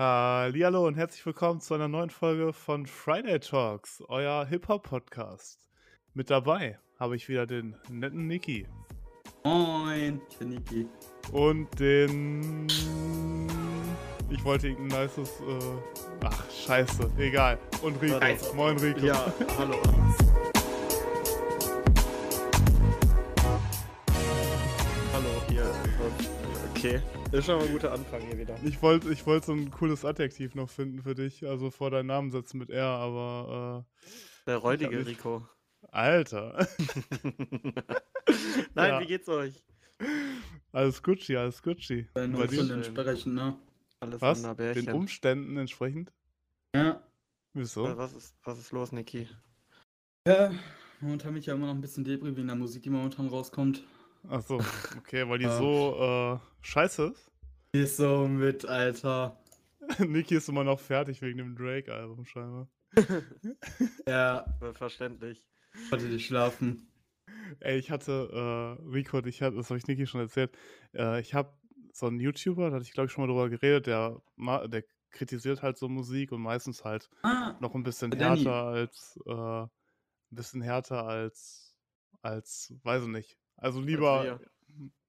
Hallihallo und herzlich willkommen zu einer neuen Folge von Friday Talks, euer Hip-Hop-Podcast. Mit dabei habe ich wieder den netten Niki. Moin, ich bin Niki. Und den. Ich wollte irgendein nices. Äh... Ach, scheiße, egal. Und Rico. Scheiße. Moin, Rico. Ja, hallo. Hallo, Okay. Ist schon mal ein guter Anfang hier wieder. Ich wollte ich wollt so ein cooles Adjektiv noch finden für dich, also vor deinen Namen setzen mit R, aber. Der Ich räudige nicht- Rico. Äh... Alter. Nein, Ja. wie geht's euch? alles Gucci, alles Gucci. Bei dir? Umständen entsprechend, ne? Alles Was? Den Umständen entsprechend? Ja. Wieso? Äh, Was ist, was ist los, Niki? Ja, momentan bin ich ja immer noch ein bisschen debris wegen der Musik, die momentan rauskommt. Ach so, okay, weil die so äh, scheiße ist. Die ist so mit, Alter. Niki ist immer noch fertig wegen dem Drake-Album scheinbar. Ja, Verständlich. konnte nicht schlafen. Ey, ich hatte, äh, Rico, ich hatte, das habe ich Niki schon erzählt, äh, ich habe so einen YouTuber, da hatte ich glaube ich schon mal drüber geredet, der, der kritisiert halt so Musik und meistens halt Ah, noch ein bisschen Der Danny. härter als, äh, ein bisschen härter als, als, weiß ich nicht. Also lieber,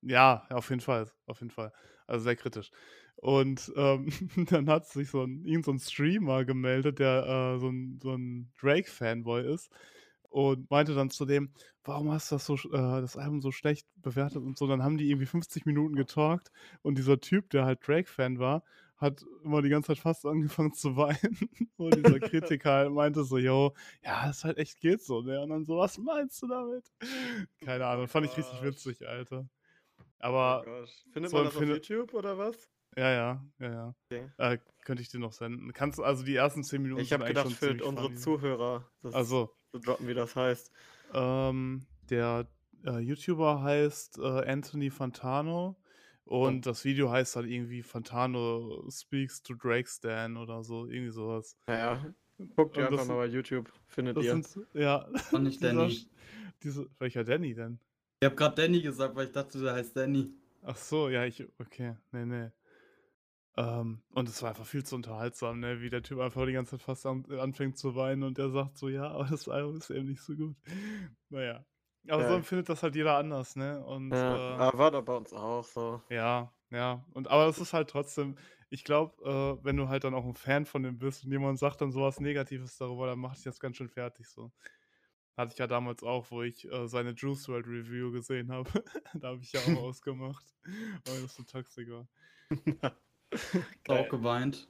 ja, auf jeden Fall, auf jeden Fall. Also sehr kritisch. Und ähm, dann hat sich so ein, irgend so ein Streamer gemeldet, der äh, so ein, so ein Drake-Fanboy ist und meinte dann zu dem, warum hast du das, so, äh, das Album so schlecht bewertet und so. Dann haben die irgendwie 50 Minuten getalkt und dieser Typ, der halt Drake-Fan war, hat immer die ganze Zeit fast angefangen zu weinen. Und dieser Kritiker halt meinte so, yo, ja, das halt echt geht so, ne? Und dann so, was meinst du damit? Keine Ahnung, fand ich richtig witzig, Alter. Aber, Oh. Findet so man das auf YouTube oder was? ja, ja, ja, ja. Okay. Äh, könnte ich dir noch senden. Kannst du, also die ersten 10 Minuten Ich habe gedacht, für unsere funny. Zuhörer das Also, zu droppen, wie das heißt. ähm, der äh, YouTuber heißt äh, Anthony Fantano und das Video heißt halt irgendwie Fantano speaks to Drake Stan oder so, irgendwie sowas. Naja, guckt ihr Und das einfach mal bei YouTube, findet Das ihr. sind, ja, war nicht dieser, Danny. Diese, welcher Danny denn? Ich hab grad Danny gesagt, weil ich dachte, der heißt Danny. Ach so, ja, ich, okay, nee, nee. Ähm, und es war einfach viel zu unterhaltsam, ne, wie der Typ einfach die ganze Zeit fast an, anfängt zu weinen und der sagt so, ja, aber das Album ist eben nicht so gut. Naja. Aber so Ja. empfindet das halt jeder anders, ne? Und Ja, äh, aber war doch bei uns auch so. ja, ja. Und aber es ist halt trotzdem, ich glaube, äh, wenn du halt dann auch ein Fan von dem bist und jemand sagt dann sowas Negatives darüber, dann macht dich das ganz schön fertig so. Hatte ich ja damals auch, wo ich äh, seine Juice World Review gesehen habe. da habe ich ja auch ausgemacht, weil das so toxisch war. Auch geweint.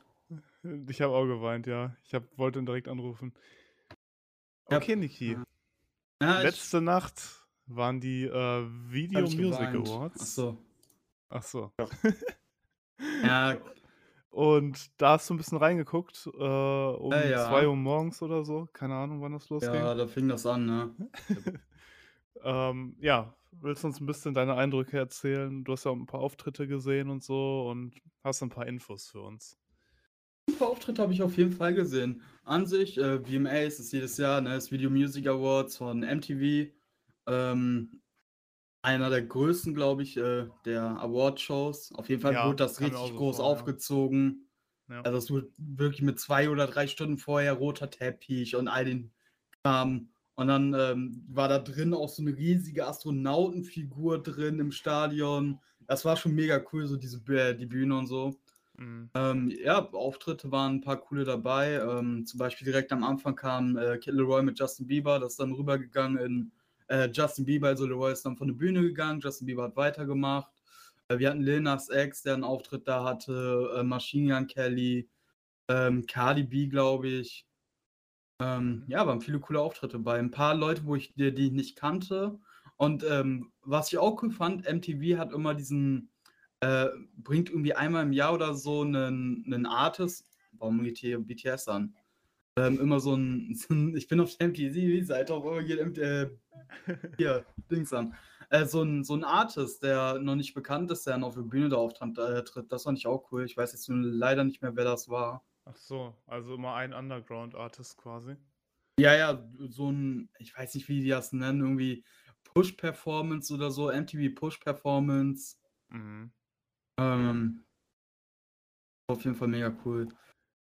Ich habe auch geweint, ja. Ich hab, wollte ihn direkt anrufen. Ja. Okay, Niki. Ja, ich Letzte Nacht waren die äh, Video ich Music geweint. Awards. Ach so. Ach so. Ja, Und da hast du ein bisschen reingeguckt, äh, um Ja, ja. 2 Uhr morgens oder so. Keine Ahnung, wann das losging. ja, da fing das an, ne? ähm, ja, willst du uns ein bisschen deine Eindrücke erzählen? Du hast ja auch ein paar Auftritte gesehen und so und hast ein paar Infos für uns. Paar Auftritte habe ich auf jeden Fall gesehen. An sich, äh, VMAs ist jedes Jahr, ne, das Video Music Awards von MTV. Ähm, einer der größten, glaube ich, äh, der Award-Shows. Auf jeden Fall Ja, wurde das richtig so groß vor, aufgezogen. Ja. Also es wurde wirklich mit zwei oder drei Stunden vorher roter Teppich und all den Kram. Und dann ähm, war da drin auch so eine riesige Astronautenfigur drin im Stadion. Das war schon mega cool, so diese Bü- die Bühne und so. Mhm. Ähm, ja, Auftritte waren ein paar coole dabei. Ähm, zum Beispiel direkt am Anfang kam äh, Kid Leroy mit Justin Bieber, das ist dann rübergegangen in äh, Justin Bieber, also Leroy ist dann von der Bühne gegangen, Justin Bieber hat weitergemacht. Äh, wir hatten Lil Nas X, der einen Auftritt da hatte, äh, Machine Gun Kelly, ähm, Cardi B, glaube ich. Ähm, ja, waren viele coole Auftritte bei. Ein paar Leute, wo ich die, die ich nicht kannte. Und ähm, was ich auch cool fand, MTV hat immer diesen, äh, bringt irgendwie einmal im Jahr oder so einen, einen Artist, warum geht hier BTS an? Ähm, immer so ein, so ein, ich bin auf der MTV-Seite, auf einmal geht MT, äh, hier, Dings an. Äh, so, ein, so ein Artist, der noch nicht bekannt ist, der dann auf der Bühne da auftritt, äh, das fand ich auch cool. Ich weiß jetzt nur leider nicht mehr, wer das war. Ach so, also immer ein Underground-Artist quasi. Ja, ja, so ein, ich weiß nicht, wie die das nennen, irgendwie Push-Performance oder so, MTV Push-Performance. Mhm. Ähm, Auf jeden Fall mega cool.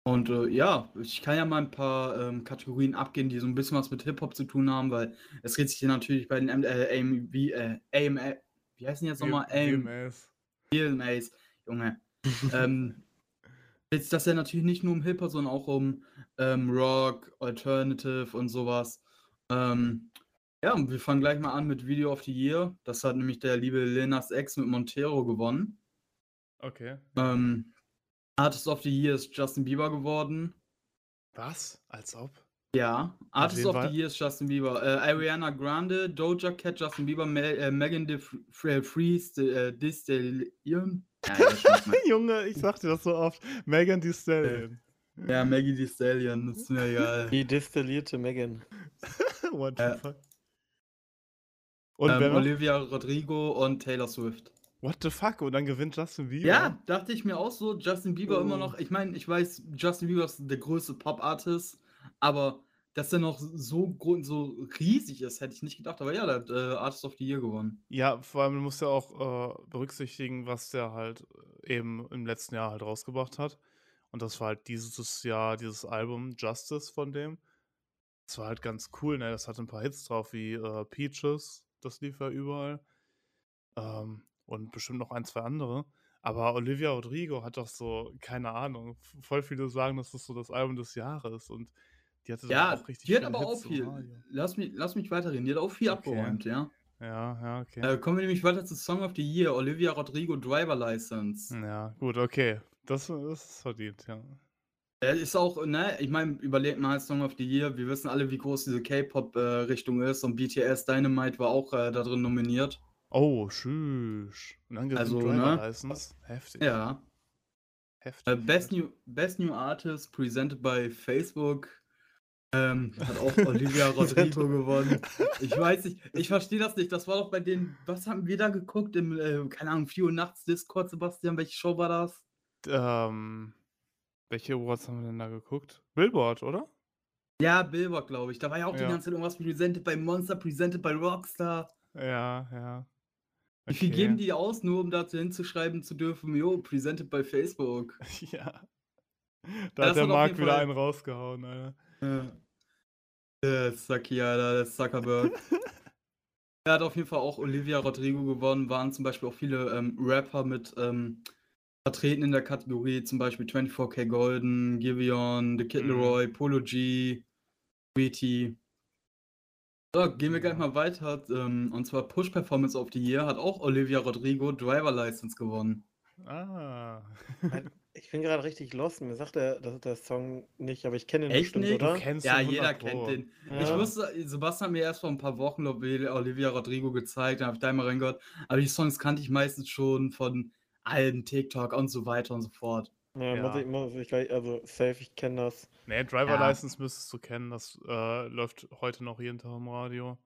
Und äh, ja, ich kann ja mal ein paar ähm, Kategorien abgehen, die so ein bisschen was mit Hip-Hop zu tun haben, weil es dreht sich hier natürlich bei den M äh, AM, wie, äh, AMA, wie heißen die jetzt nochmal? AM, VMAs. VMAs, Junge. ähm, jetzt das ja natürlich nicht nur um Hip-Hop, sondern auch um ähm, Rock, Alternative und sowas. Ähm, ja, und wir fangen gleich mal an mit Video of the Year. Das hat nämlich der liebe Lil Nas X mit Montero gewonnen. Okay. Ähm, Artist of the Year ist Justin Bieber geworden. Was? Als ob? Ja, Artist of war- the Year ist Justin Bieber. Äh, Ariana Grande, Doja Cat, Justin Bieber, Me äh, Megan Thee Freeze, äh, Distillion. Ja, ja, mal. Junge, ich sag dir das so oft. Megan Thee Stallion. ja, Maggie Thee Stallion, das ist mir egal. Die destillierte Megan. What the Äh. fuck? Und Ähm? Olivia Rodrigo und Taylor Swift. What the fuck? Und dann gewinnt Justin Bieber? Ja, dachte ich mir auch so. Justin Bieber Oh. immer noch. Ich meine, ich weiß, Justin Bieber ist der größte Pop-Artist, aber dass er noch so, so riesig ist, hätte ich nicht gedacht. Aber ja, der hat äh, Artist of the Year gewonnen. Ja, vor allem du musst ja auch äh, berücksichtigen, was der halt äh, eben im letzten Jahr halt rausgebracht hat. Und das war halt dieses Jahr, dieses Album Justice von dem. Das war halt ganz cool, ne? Das hatte ein paar Hits drauf, wie äh, Peaches, das lief ja überall. Ähm, und bestimmt noch ein, zwei andere. Aber Olivia Rodrigo hat doch so, keine Ahnung, voll viele sagen, dass das so das Album des Jahres und die hatte Ja, auch richtig die hat aber auch Hits im viel. Lass mich, lass mich weiterreden. Die hat auch viel Okay. abgeräumt, ja. Ja, ja, okay. Äh, kommen wir nämlich weiter zu Song of the Year. Olivia Rodrigo Driver License. Ja, gut, okay. Das, das ist verdient, ja. Er ist auch, ne, ich meine, überlegt mal Song of the Year. Wir wissen alle, wie groß diese K-Pop-Richtung ist und BTS Dynamite war auch äh, da drin nominiert. Oh, tschüss. Und dann Also, Driver ne? License. Heftig. Ja. Heftig. Äh, Best, heftig. New, Best New Artist presented by Facebook. Ähm, hat auch Olivia Rodrigo gewonnen. Ich weiß nicht, ich verstehe das nicht. Das war doch bei den, was haben wir da geguckt? Im, äh, keine Ahnung, 4 Uhr nachts Discord, Sebastian, welche Show war das? Ähm, welche Awards haben wir denn da geguckt? Billboard, oder? Ja, Billboard, glaube ich. Da war ja auch die Ja. ganze Zeit irgendwas presented by Monster, presented by Rockstar. Ja, ja. Wie viel geben die aus, nur um dazu hinzuschreiben zu dürfen, jo, presented by Facebook? Ja. Da Das hat der Marc wieder einen rausgehauen, Alter. Ja. Der Sucky, Alter, der Zuckerberg. er hat auf jeden Fall auch Olivia Rodrigo gewonnen, waren zum Beispiel auch viele ähm, Rapper mit ähm, vertreten in der Kategorie, zum Beispiel 24K Golden, Giveon, The Kid Mhm. Leroy, Polo G, Sweetie. So, gehen wir gleich mal weiter. Ähm, und zwar Push Performance of the Year hat auch Olivia Rodrigo Driver License gewonnen. Ah. Ich bin gerade richtig lost. Mir sagt der, der, der Song nicht, aber ich kenne ihn Echt bestimmt, nicht? oder? Du kennst Ja, den jeder 100 kennt den. Ja. Ich wusste, Sebastian hat mir erst vor ein paar Wochen Olivia Rodrigo gezeigt, dann habe ich da mal reingehört. Aber die Songs kannte ich meistens schon von allen TikTok und so weiter und so fort. Ja, Ja. Muss, ich, muss ich gleich, also safe, ich kenne das. Nee, Driver Ja. License müsstest du kennen. Das äh, läuft heute noch jeden Tag im Radio.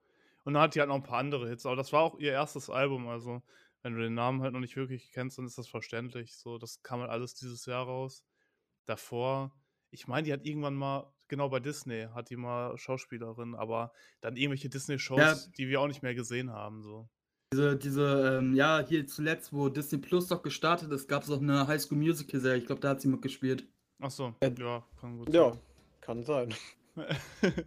Und dann hat die halt noch ein paar andere Hits. Aber das war auch ihr erstes Album. Also, wenn du den Namen halt noch nicht wirklich kennst, dann ist das verständlich. So, das kam halt alles dieses Jahr raus. Davor, ich meine, die hat irgendwann mal, genau bei Disney, hat die mal Schauspielerin, aber dann irgendwelche Disney-Shows, Ja. die wir auch nicht mehr gesehen haben. So. Diese, diese, ähm, ja, hier zuletzt, wo Disney Plus doch gestartet ist, gab es auch eine High School Musical Serie. Ich glaube, da hat sie mitgespielt. Achso, Äh, ja, kann gut Ja, sein. kann sein.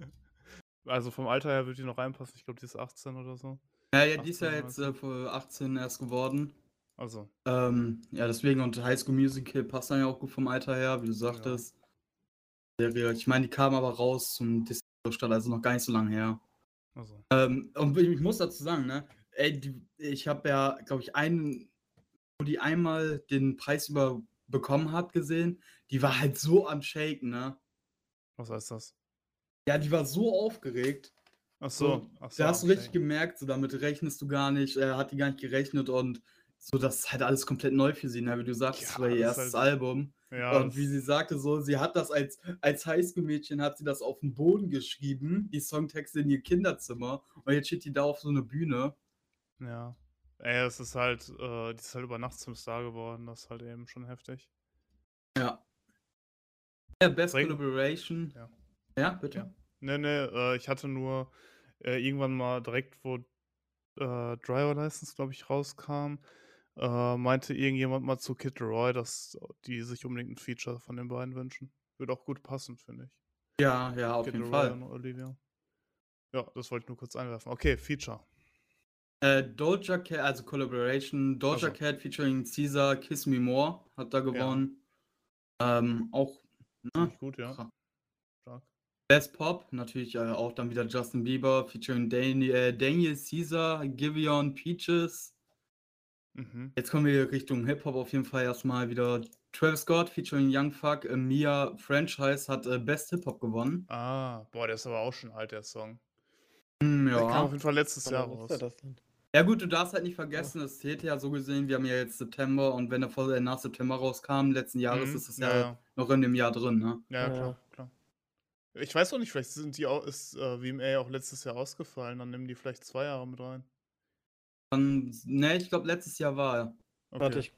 also vom Alter her würde die noch reinpassen. Ich glaube, die ist 18 oder so. Ja, ja, die ist ja 18, jetzt äh, vor 18 erst geworden. Also, Ähm, ja, deswegen und High School Musical passt dann ja auch gut vom Alter her, wie du sagtest. Serie. Ich meine, die kam aber raus zum Disney Plus also noch gar nicht so lange her. also. Ähm, und ich, ich muss dazu sagen, ne, ey, die, ich habe ja, glaube ich, einen, wo die einmal den Preis über bekommen hat, gesehen, die war halt so am Shaken, ne? Was heißt das? Ja, die war so aufgeregt. Ach So, ach so Da hast du richtig gemerkt, so damit rechnest du gar nicht, äh, hat die gar nicht gerechnet und so, das ist halt alles komplett neu für sie, ne? Wie du sagst, das Ja, war ihr das erstes halt- Album. Ja, und wie das- sie sagte, so, sie hat das als, als Highschool-Mädchen, hat sie das auf den Boden geschrieben, die Songtexte in ihr Kinderzimmer und jetzt steht die da auf so einer Bühne. Ja. Ey, es ist halt, äh, die ist halt über Nacht zum Star geworden. Das ist halt eben schon heftig. Ja. Ja, Best Bring- Collaboration. Ja. Ja, bitte. Ja. Nee, nee, äh, ich hatte nur äh, irgendwann mal direkt, wo äh, Driver License, glaube ich, rauskam, äh, meinte irgendjemand mal zu Kid Leroy, dass die sich unbedingt ein Feature von den beiden wünschen. Würde auch gut passen, finde ich. Ja, ja, auf Kid jeden Leroy Fall. und Olivia. Ja, das wollte ich nur kurz einwerfen. Okay, Feature. Äh, Doja Cat, also Collaboration, Doja Ach so. Cat featuring Caesar, Kiss Me More hat da gewonnen. Ähm, auch ne? Gut, ja. Stark. Best Pop, natürlich äh, auch dann wieder Justin Bieber featuring Daniel, äh, Daniel Caesar, Giveon, Peaches. Mhm. Jetzt kommen wir Richtung Hip-Hop auf jeden Fall erstmal wieder. Travis Scott featuring Young Fuck, äh, Mia Franchise hat äh, Best Hip-Hop gewonnen. Ah, boah, der ist aber auch schon alt, der Song. Hm, Der kam ja. auf jeden Fall letztes Jahr ist raus. Der? Ja gut, du darfst halt nicht vergessen, es zählt ja so gesehen, wir haben ja jetzt September und wenn er vor, äh, nach September rauskam, letzten Jahres, Mhm. ist es Ja, ja, noch in dem Jahr drin, ne? Ja, ja, klar, klar. Ich weiß auch nicht, vielleicht sind die auch, ist äh, VMA auch letztes Jahr ausgefallen, dann nehmen die vielleicht zwei Jahre mit rein. Dann, ne, ich glaube letztes Jahr war er. Okay. Warte, ich.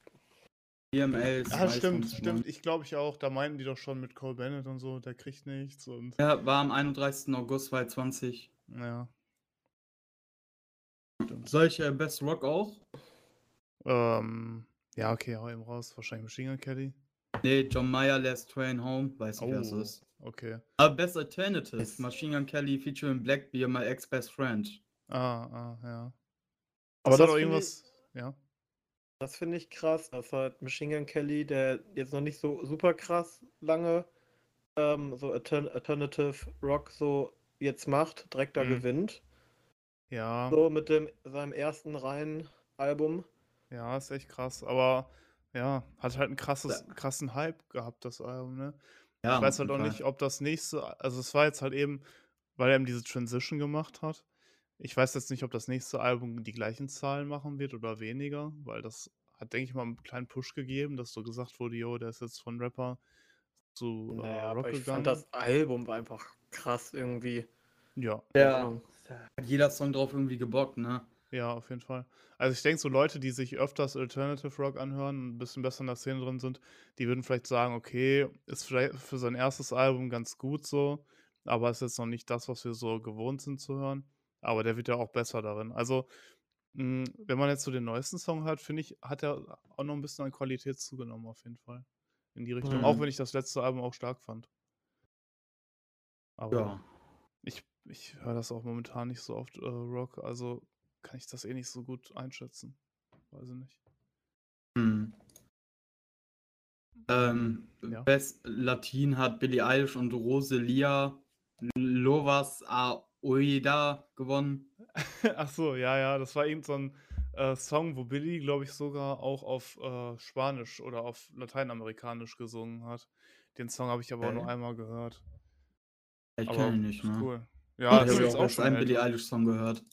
EMA ist Ja, stimmt, stimmt. Ich glaube ich auch. Da meinten die doch schon mit Cole Bennett und so, der kriegt nichts und Ja, war am 31. August 2020. ja. Soll ich äh, Best Rock auch? Ähm, ja, okay, hau eben raus. Wahrscheinlich Machine Gun Kelly. Nee, John Mayer, Last Train Home, weiß nicht, wer es Oh. ist. Okay. Aber Best Alternative, Yes. Machine Gun Kelly featuring Blackbeard, my ex-best friend. Ah, ah, ja. Aber das doch finde ich, irgendwas. Ja. das finde ich krass, dass halt Machine Gun Kelly, der jetzt noch nicht so super krass lange ähm, so Altern Alternative Rock so jetzt macht, direkt da Mhm. gewinnt. Ja, So mit dem seinem ersten reinen Album. ja, ist echt krass. Aber ja, hat halt einen krasses, krassen Hype gehabt, das Album, ne? Ja, ich weiß halt auch nicht, ob das nächste, also es war jetzt halt eben, weil er eben diese Transition gemacht hat. Ich weiß jetzt nicht, ob das nächste Album die gleichen Zahlen machen wird oder weniger, weil das hat, denke ich mal, einen kleinen Push gegeben, dass so gesagt wurde, yo, der ist jetzt von Rapper zu äh, Naja, Rock aber ich gegangen. fand das Album war einfach krass irgendwie. ja, Ja, Hat jeder Song drauf irgendwie gebockt, ne? ja, auf jeden Fall. Also ich denke, so Leute, die sich öfters Alternative Rock anhören und ein bisschen besser in der Szene drin sind, die würden vielleicht sagen, okay, ist vielleicht für sein erstes Album ganz gut so, aber ist jetzt noch nicht das, was wir so gewohnt sind zu hören. Aber der wird ja auch besser darin. Also, mh, wenn man jetzt so den neuesten Song hört, finde ich, hat er auch noch ein bisschen an Qualität zugenommen, auf jeden Fall. In die Richtung. Mhm. Auch wenn ich das letzte Album auch stark fand. Aber Ja. ich, ich höre das auch momentan nicht so oft, äh, Rock, also kann ich das eh nicht so gut einschätzen. Weiß ich nicht. Hm. Ähm, Ja. Best Latin hat Billie Eilish und Roselia Lovas Aoida gewonnen. Ach so, ja, ja, das war irgend so ein äh, Song, wo Billy, glaube ich, sogar auch auf äh, Spanisch oder auf Lateinamerikanisch gesungen hat. Den Song habe ich aber auch nur Okay. einmal gehört. Ich kenne ihn nicht, ne? cool. Ich Ja, habe das ist ja jetzt auch schon einen Billie älter. Eilish Song gehört.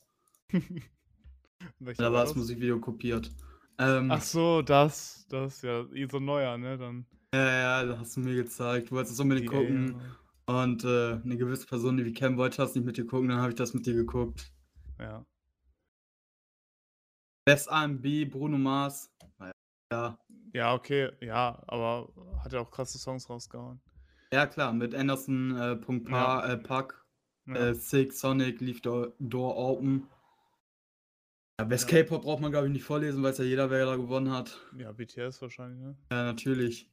Da war das das? Musikvideo kopiert. Ähm, Ach so, das, das, ja, eh so ein neuer, ne, dann. ja, ja, da hast du mir gezeigt. Du wolltest es unbedingt Die gucken. Und äh, eine gewisse Person, die wir kennen wollte, hast nicht mit dir gucken, dann habe ich das mit dir geguckt. Ja. Best R&B, Bruno Mars. Ja, Ja, okay, ja, aber hat ja auch krasse Songs rausgehauen. ja klar, mit Anderson, äh, Punkt pa äh, Pack, Ja. äh, Sick, Sonic, Leave the Door Open. Ja, Best Ja. K-Pop braucht man, glaube ich, nicht vorlesen, weiß ja jeder, wer da gewonnen hat. ja, BTS wahrscheinlich, ne? Ja, natürlich.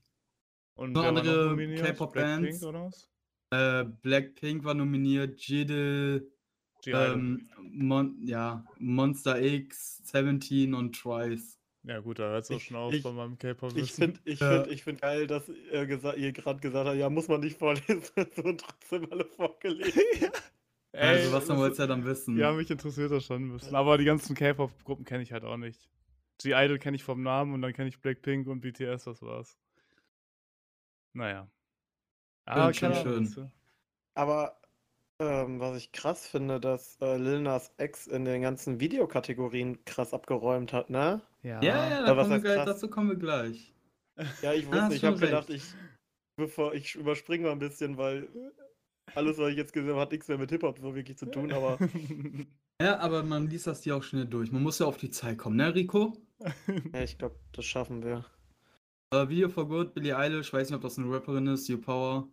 Und Noch andere? K-Pop-Bands? Blackpink oder was? Äh, Blackpink war nominiert, Jidel, G-Idol. ähm, Mon ja, Monster X, Seventeen und Twice. Ja gut, da hört es auch schon auf ich- bei meinem K-Pop. Ich finde ich Ja. find, ich find geil, dass ihr, ihr gerade gesagt habt, ja, muss man nicht vorlesen, so und trotzdem alle vorgelesen. also, was dann wolltest du ja dann wissen? Ja, mich interessiert das schon ein bisschen. Aber die ganzen K-Pop-Gruppen kenne ich halt auch nicht. G-Idol kenne ich vom Namen und dann kenne ich Blackpink und BTS, das war's. Naja. Ah, Schön, schön. Aber ähm, was ich krass finde, dass äh, Lil Nas X in den ganzen Videokategorien krass abgeräumt hat, ne? Ja. Ja, ja, Aber da was kommen gleich, krass? dazu kommen wir gleich. Ja, ich Ah, wusste, hast ich habe gedacht, ich, bevor ich überspringe mal ein bisschen, weil alles, was ich jetzt gesehen habe, hat nichts mehr mit Hip-Hop so wirklich zu tun, aber Ja, aber man liest das hier auch schnell durch. Man muss ja auf die Zeit kommen, ne, Rico? ja, ich glaube, das schaffen wir. Uh, Video for Good, Billie Eilish, weiß nicht, ob das eine Rapperin ist, You Power.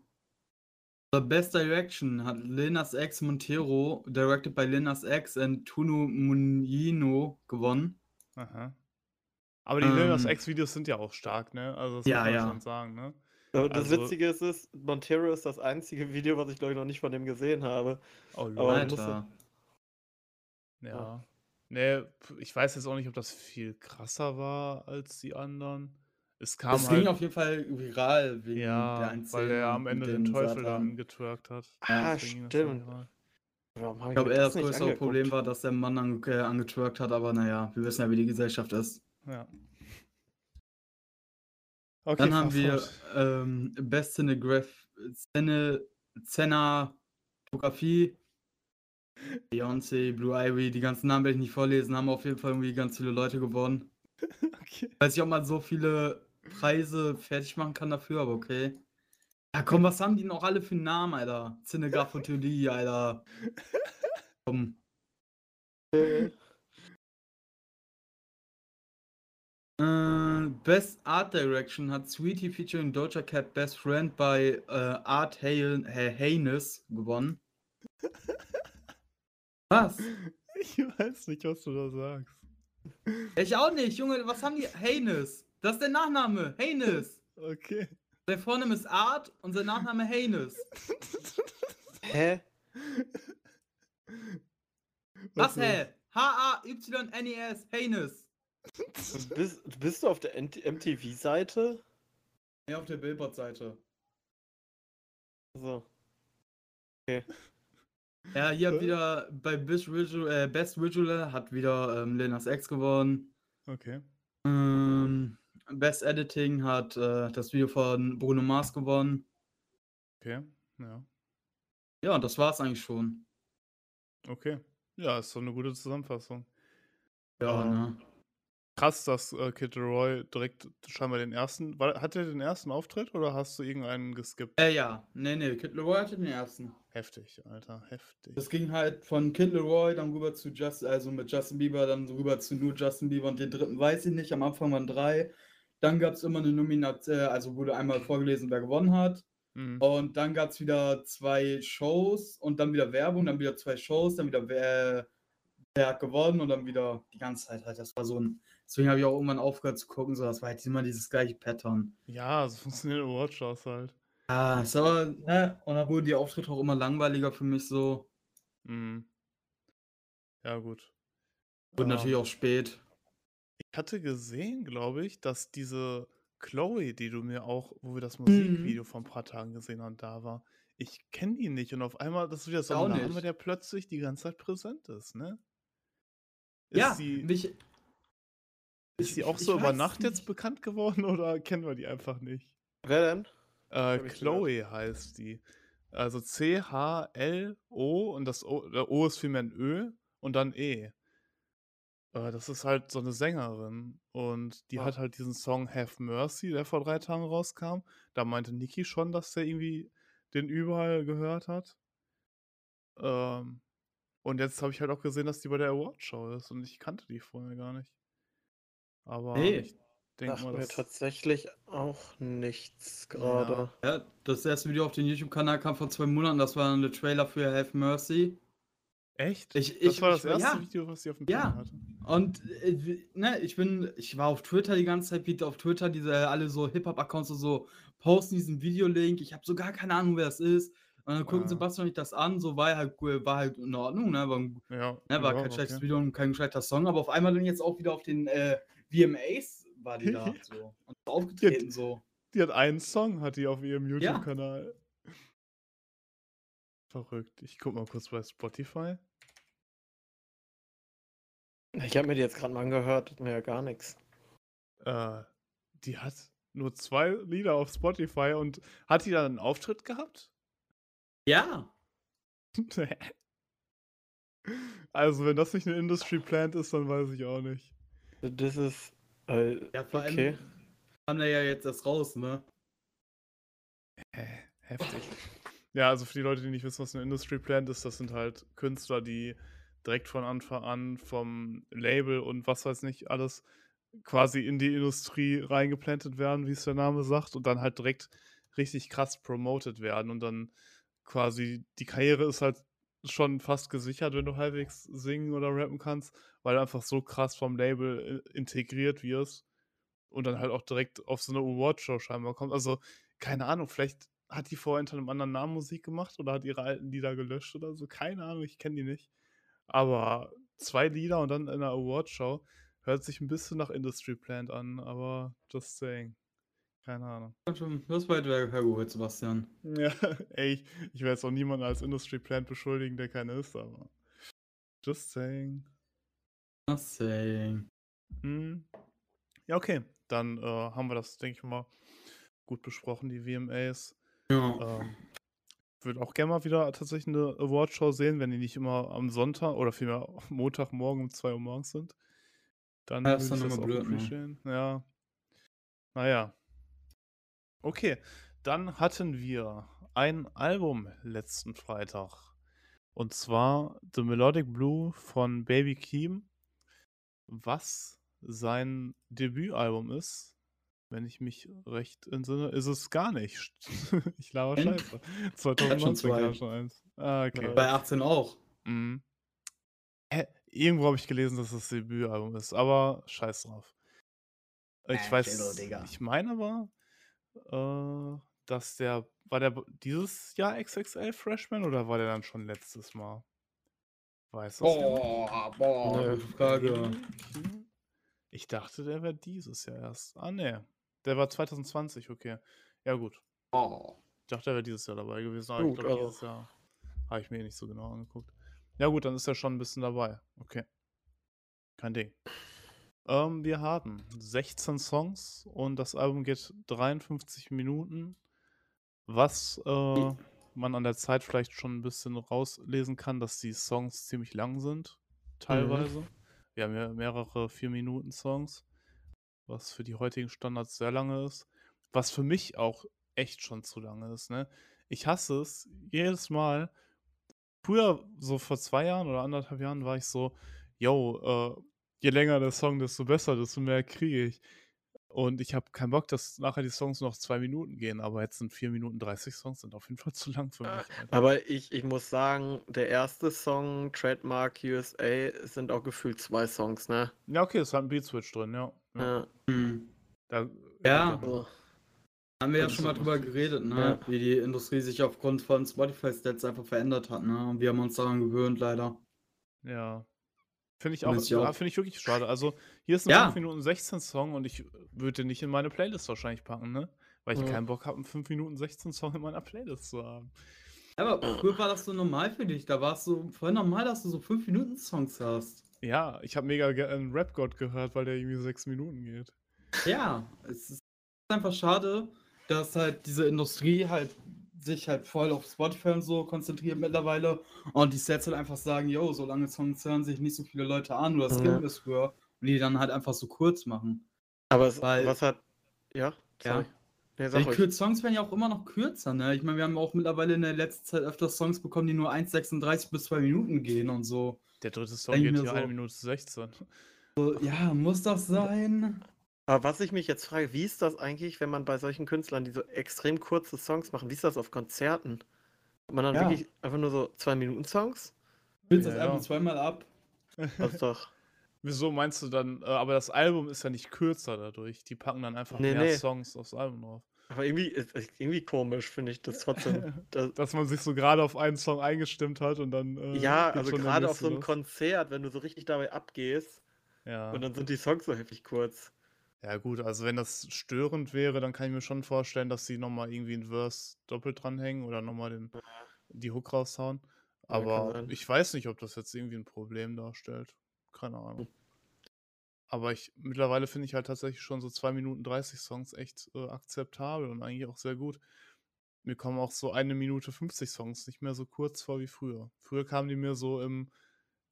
The Best Direction hat Lil Nas X Montero, directed by Lil Nas X and Tunu Munino, gewonnen. Aha. Aber die Ähm. X-Videos sind ja auch stark, ne? Also das Ja, muss man ja. schon sagen, ne? Aber das Also- Witzige ist, ist, Montero ist das einzige Video, was ich glaube ich noch nicht von dem gesehen habe. Oh, muss- Alter. Ja. Nee, ich weiß jetzt auch nicht, ob das viel krasser war als die anderen. Es kam Es halt, ging auf jeden Fall viral wegen der ja, einen weil Szene er am Ende den dem Teufel Satan. dann getwerkt hat. Ah, das stimmt. Warum Ich ich glaube, eher das das größere angeguckt? Problem war, dass der Mann ange äh, angetwerkt hat, aber naja, wir wissen ja, wie die Gesellschaft ist. Ja. Okay, Dann haben wir ähm, Best Cinegraph, Szene, Szenografie, Beyoncé, Blue Ivy, die ganzen Namen werde ich nicht vorlesen, haben auf jeden Fall irgendwie ganz viele Leute gewonnen. Okay. Weiß nicht, ob man so viele Preise fertig machen kann dafür, aber okay. Ja, komm, was haben die noch alle für Namen, Alter? Cinegraphotelie, Alter. Komm. Äh, Best Art Direction hat Sweetie featuring Doja Cat Best Friend bei äh, Art Hay Hay Haynes gewonnen. Was? Ich weiß nicht, was du da sagst. Ich auch nicht, Junge, was haben die? Haynes. Das ist der Nachname. Haynes. Okay. Sein Vorname ist Art und sein Nachname Haynes. Hä? Was, hä? H-A-Y-N-E-S. Haynes. Du bist, du bist du auf der MTV-Seite? Ja, auf der Billboard-Seite. So. Ja, hier hat wieder bei Best Visual, äh, Best Visual hat wieder ähm, Lil Nas X gewonnen. Okay. Ähm, Best Editing hat äh, das Video von Bruno Mars gewonnen. Okay. Ja. Ja, und das war's eigentlich schon. Okay. Ja, ist doch eine gute Zusammenfassung. Ja, Ähm, ne? Krass, dass äh, Kid Roy direkt scheinbar den ersten. War, hat er den ersten Auftritt oder hast du irgendeinen geskippt? Äh, ja. Nee, nee, Kid Leroy hatte den ersten. Heftig, Alter, heftig. Das ging halt von Kid Leroy dann rüber zu Just, also mit Justin Bieber, dann rüber zu nur Justin Bieber und den dritten weiß ich nicht. Am Anfang waren drei. Dann gab es immer eine Nomination, also wurde einmal vorgelesen, wer gewonnen hat. Mhm. Und dann gab es wieder zwei Shows und dann wieder Werbung, dann wieder zwei Shows, dann wieder wer, wer hat gewonnen und dann wieder die ganze Zeit halt. Das war so ein. Deswegen habe ich auch irgendwann aufgehört zu gucken, so das war halt immer dieses gleiche Pattern. Ja, so funktioniert Watchhouse halt. Ah, so, ne? Und dann wurden die Auftritte auch immer langweiliger für mich so. Mhm. Ja, gut. Und natürlich Ähm, auch spät. Ich hatte gesehen, glaube ich, dass diese Chloe, die du mir auch, wo wir das Mhm. Musikvideo vor ein paar Tagen gesehen haben, da war. Ich kenne die nicht und auf einmal, das ist wieder so Auch ein Name, der plötzlich die ganze Zeit präsent ist, ne? Ja, Ist sie, mich, ist sie auch ich so über Nacht jetzt nicht. bekannt geworden oder kennen wir die einfach nicht? Wer denn? Äh, Chloe heißt die. Also C-H-L-O und das O, der O ist vielmehr ein Ö und dann E. Äh, das ist halt so eine Sängerin und die Ah. hat halt diesen Song Have Mercy, der vor drei Tagen rauskam. Da meinte Niki schon, dass der irgendwie den überall gehört hat. Ähm, und jetzt habe ich halt auch gesehen, dass die bei der Awardshow ist und ich kannte die vorher gar nicht. Aber Nee. ich denke mal, mir dass. tatsächlich auch nichts gerade. ja, das erste Video auf dem YouTube-Kanal kam vor zwei Monaten, das war dann der Trailer für Have Mercy. Echt? Ich, das ich, war ich, das erste ja. Video, was sie auf dem Ja. Channel hatte. Und äh, ne, ich bin, ich war auf Twitter die ganze Zeit, wie auf Twitter diese alle so Hip-Hop-Accounts und so posten diesen Videolink. Ich habe so gar keine Ahnung, wer das ist. Und dann gucken Ah. Sebastian und ich das an, so war halt, war halt in Ordnung, ne? War, Ja, ne, war ja, kein schlechtes okay. Video und kein schlechter Song, aber auf einmal dann jetzt auch wieder auf den äh, VMAs war die da so. Und aufgetreten so. Die hat einen Song, hat die auf ihrem Ja. YouTube-Kanal. Verrückt. Ich guck mal kurz bei Spotify. Ich habe mir die jetzt gerade mal angehört, hat mir ja gar nichts. Äh, die hat nur zwei Lieder auf Spotify und hat die dann einen Auftritt gehabt? Ja. also, wenn das nicht eine Industry Plant ist, dann weiß ich auch nicht. Das ist. Äh, Ja, vor allem Okay. kam der ja jetzt erst raus, ne? Hä? Heftig. Ja, also für die Leute, die nicht wissen, was eine Industry Plant ist, das sind halt Künstler, die direkt von Anfang an vom Label und was weiß nicht alles quasi in die Industrie reingeplantet werden, wie es der Name sagt, und dann halt direkt richtig krass promoted werden und dann quasi die Karriere ist halt schon fast gesichert, wenn du halbwegs singen oder rappen kannst, weil du einfach so krass vom Label integriert wirst und dann halt auch direkt auf so eine Award-Show scheinbar kommt. Also, keine Ahnung, vielleicht hat die vorher unter einem anderen Namen Musik gemacht oder hat ihre alten Lieder gelöscht oder so. Keine Ahnung, ich kenne die nicht. Aber zwei Lieder und dann in einer Award-Show hört sich ein bisschen nach Industry Plant an, aber just saying. Keine Ahnung. Du hast weit hergeholt, Sebastian. Ja, ey, ich, ich werde jetzt auch niemanden als Industry Plant beschuldigen, der keiner ist, aber just saying. Just saying. Hm. Ja, okay. Dann äh, haben wir das, denke ich mal, gut besprochen, die VMAs. Ja. Ähm, würde auch gerne mal wieder tatsächlich eine Awardshow sehen, wenn die nicht immer am Sonntag oder vielmehr Montagmorgen um 2 Uhr morgens sind. Dann Ja, würde ist ich dann das immer auch blöd, ne? Ja. Naja. Okay, dann hatten wir ein Album letzten Freitag. Und zwar The Melodic Blue von Baby Keem, was sein Debütalbum ist. Wenn ich mich recht entsinne, ist es gar nicht. ich laber scheiße. 2019 zwei. gab schon eins. Ah, okay. Bei 18 auch. Mhm. Hä? Irgendwo habe ich gelesen, dass das Debütalbum ist, aber scheiß drauf. Ich Äh, weiß, Digga. ich meine aber, äh, dass der, war der dieses Jahr XXL Freshman oder war der dann schon letztes Mal? Weiß das jemand? Boah, boah, Frage. Baby? Ich dachte, der wäre dieses Jahr erst. Ah, ne. Der war 2020, okay. Ja, gut. Oh. Ich dachte, er wäre dieses Jahr dabei gewesen, aber ich Gut, glaube, also- dieses Jahr habe ich mir nicht so genau angeguckt. Ja, gut, dann ist er schon ein bisschen dabei. Okay. Kein Ding. Ähm, wir haben 16 Songs und das Album geht 53 Minuten, was äh, man an der Zeit vielleicht schon ein bisschen rauslesen kann, dass die Songs ziemlich lang sind, teilweise. Wir haben ja mehrere 4-Minuten-Songs, was für die heutigen Standards sehr lange ist. Was für mich auch echt schon zu lange ist, ne? Ich hasse es jedes Mal. Früher, so vor zwei Jahren oder anderthalb Jahren, war ich so, yo, äh, je länger der Song, desto besser, desto mehr kriege ich. Und ich habe keinen Bock, dass nachher die Songs noch zwei Minuten gehen, aber jetzt sind 4 Minuten 30 Songs, sind auf jeden Fall zu lang für mich. Alter. Aber ich, ich muss sagen, der erste Song, Trademark USA, sind auch gefühlt zwei Songs, ne? Ja, okay, es hat ein Beat-Switch drin, ja. Ja. Ja. Hm. Da, Ja. okay. So. Haben wir ja schon mal drüber geredet, ne? Ja. Wie die Industrie sich aufgrund von Spotify-Stats einfach verändert hat, ne? Und wir haben uns daran gewöhnt, leider. Ja. Finde ich auch, ja finde ich wirklich schade. Also, hier ist ein Ja. 5 Minuten 16 Song und ich würde den nicht in meine Playlist wahrscheinlich packen, ne? Weil ich Ja. keinen Bock habe, einen 5 Minuten 16 Song in meiner Playlist zu haben. Aber früher war das so normal für dich. Da war es so voll normal, dass du so 5-Minuten-Songs hast. Ja, ich habe mega einen Rap-God gehört, weil der irgendwie 6 Minuten geht. Ja, es ist einfach schade, dass halt diese Industrie halt sich halt voll auf Spotify und so konzentriert mittlerweile und die Sets halt einfach sagen, yo, so lange Songs hören sich nicht so viele Leute an oder Ja. skippen es früher und die dann halt einfach so kurz machen. Aber es, Weil- was hat. Ja? Ja. Ja, die. Kür- Songs werden ja auch immer noch kürzer, ne? Ich meine, wir haben auch mittlerweile in der letzten Zeit öfter Songs bekommen, die nur 1,36 bis 2 Minuten gehen und so. Der dritte Song Denk geht mir hier so. 1 Minute 16. so. Ja, muss das sein? Aber was ich mich jetzt frage, wie ist das eigentlich, wenn man bei solchen Künstlern, die so extrem kurze Songs machen, wie ist das auf Konzerten? Hat man dann Ja. wirklich einfach nur so zwei Minuten Songs? Spielst Ja, das ja. zweimal ab? Das ist doch. Wieso meinst du dann, äh, aber das Album ist ja nicht kürzer dadurch. Die packen dann einfach Nee, mehr nee. Songs aufs Album drauf. Aber irgendwie, irgendwie komisch, finde ich das trotzdem. Das, Dass man sich so gerade auf einen Song eingestimmt hat und dann. Äh, ja, also gerade auf so einem. Konzert, wenn du so richtig dabei abgehst Ja. und dann sind die Songs so heftig kurz. ja, gut, also wenn das störend wäre, dann kann ich mir schon vorstellen, dass sie nochmal irgendwie ein Verse doppelt dranhängen oder nochmal den, die Hook raushauen. Ja, Aber sein. ich weiß nicht, ob das jetzt irgendwie ein Problem darstellt. Keine Ahnung. Aber ich mittlerweile finde ich halt tatsächlich schon so 2 Minuten 30 Songs echt äh, akzeptabel und eigentlich auch sehr gut. Mir kommen auch so eine Minute 50 Songs nicht mehr so kurz vor wie früher. Früher kamen die mir so im,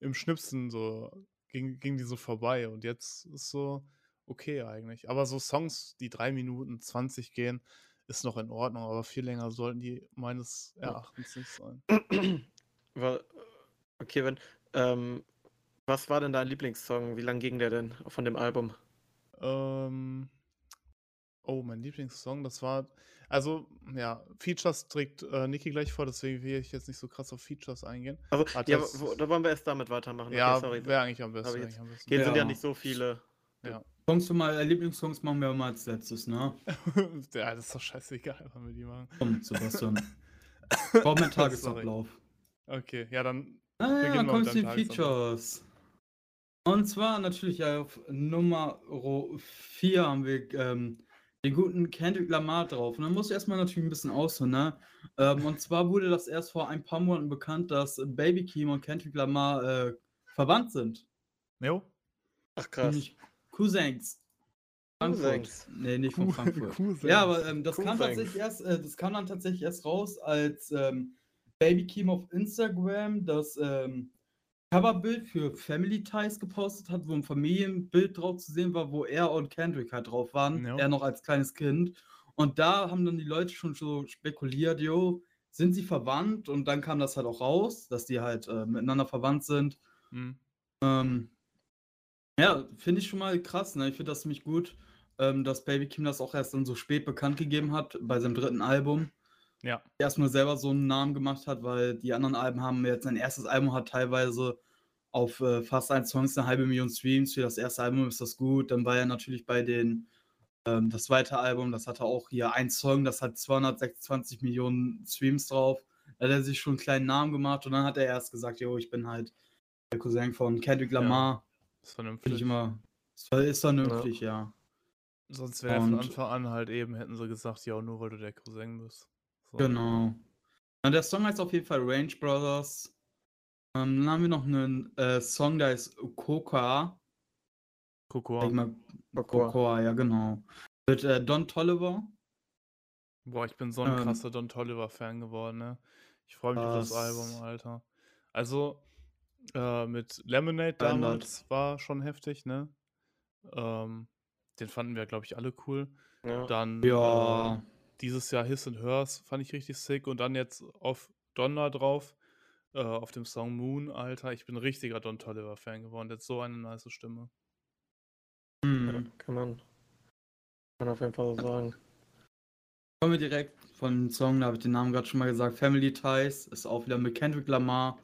im Schnipsen so, ging, ging die so vorbei und jetzt ist so okay eigentlich. Aber so Songs, die 3 Minuten 20 gehen, ist noch in Ordnung, aber viel länger sollten die meines Erachtens nicht sein. Okay, wenn. Ähm, was war denn dein Lieblingssong? Wie lang ging der denn von dem Album? Ähm, oh, mein Lieblingssong, das war, also, ja, Features trägt äh, Niki gleich vor, deswegen will ich jetzt nicht so krass auf Features eingehen. Also, Hat ja, das- wo, da wollen wir erst damit weitermachen. Ja, Okay, sorry. wäre eigentlich am besten. Eigentlich am besten. Hier sind ja Ja. nicht so viele. Ja. Songs für mal, äh, Lieblingssongs machen wir mal als letztes, ne? ja, das ist doch scheißegal, was wir die machen. Komm, Sebastian. Einen Sorry. Tagesablauf. Okay, ja, dann Ah ja, mit zu den. Features. Und zwar natürlich auf Nummer 4 haben wir ähm, den guten Kendrick Lamar drauf. Und dann muss ich erstmal natürlich ein bisschen ausholen, ne? Ähm, und zwar wurde das erst vor ein paar Monaten bekannt, dass Baby Keem und Kendrick Lamar äh, verwandt sind. Jo. Ach krass. Nämlich Cousins. Frankfurt. Cousins. Nee, nicht von Frankfurt. Cousins. Ja, aber ähm, das, kam tatsächlich erst, äh, das kam dann tatsächlich erst raus, als ähm, Baby Keem auf Instagram das ähm, Coverbild für Family Ties gepostet hat, wo ein Familienbild drauf zu sehen war, wo er und Kendrick halt drauf waren. Ja. Er noch als kleines Kind. Und da haben dann die Leute schon so spekuliert, jo, sind sie verwandt? Und dann kam das halt auch raus, dass die halt äh, miteinander verwandt sind. Hm. Ähm, ja, finde ich schon mal krass. Ne? Ich finde das ziemlich gut, ähm, dass Baby Kim das auch erst dann so spät bekannt gegeben hat bei seinem dritten Album. Ja. Erstmal selber so einen Namen gemacht hat, weil die anderen Alben haben jetzt sein erstes Album hat teilweise auf äh, fast ein Songs eine halbe Million Streams. Für das erste Album ist das gut. Dann war er natürlich bei den, ähm, das zweite Album, das hatte auch hier ein Song, das hat 226 Millionen Streams drauf. Da hat er sich schon einen kleinen Namen gemacht und dann hat er erst gesagt, jo, ich bin halt der Cousin von Kendrick Ja. Lamar. Ist Finde ich vernünftig. immer. Ist, vernünftig, ja. Sonst wäre von Anfang an halt eben, hätten sie gesagt, ja, nur weil du der Cousin bist. So. Genau. Und der Song heißt auf jeden Fall Range Brothers. Ähm, dann haben wir noch einen äh, Song, der ist Coca. Cocoa. Cocoa. Cocoa, ja, genau. Mit äh, Don Tolliver. Boah, ich bin so ein Ähm. krasser Don Tolliver-Fan geworden, ne? Ich freue mich auf das? Album, Alter. Also, äh, mit Lemonade damals war schon heftig, ne? Ähm, den fanden wir, glaube ich, alle cool. Ja. Dann Ja. äh, dieses Jahr His and Hers fand ich richtig sick. Und dann jetzt auf Donna drauf, äh, auf dem Song Moon, Alter. Ich bin ein richtiger Don Tolliver-Fan geworden. Hat so eine nice Stimme. Ja, Hm. kann man. Kann man auf jeden Fall so sagen. Kommen wir direkt von dem Song, da habe ich den Namen gerade schon mal gesagt. Family Ties ist auch wieder mit Kendrick Lamar.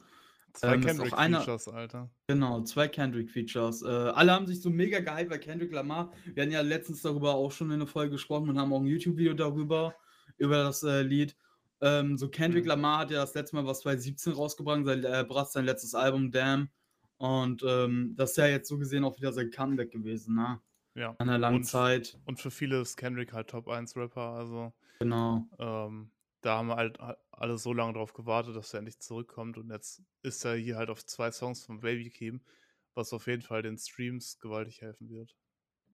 Zwei Ähm, Kendrick-Features, Alter. Genau, zwei Kendrick-Features. Äh, alle haben sich so mega gehypt bei Kendrick Lamar. Wir hatten ja letztens darüber auch schon in der Folge gesprochen und haben auch ein YouTube-Video darüber, über das äh, Lied. Ähm, so Kendrick Mhm. Lamar hat ja das letzte Mal was 2017 rausgebracht, sein, äh, brachte sein letztes Album Damn. Und ähm, das ist ja jetzt so gesehen auch wieder sein Comeback gewesen, ne? Ja. An einer langen Und- Zeit. Und für viele ist Kendrick halt Top 1 Rapper, also Genau. ähm, da haben wir halt alle so lange drauf gewartet, dass er endlich zurückkommt und jetzt ist er hier halt auf zwei Songs von Baby Keem, was auf jeden Fall den Streams gewaltig helfen wird.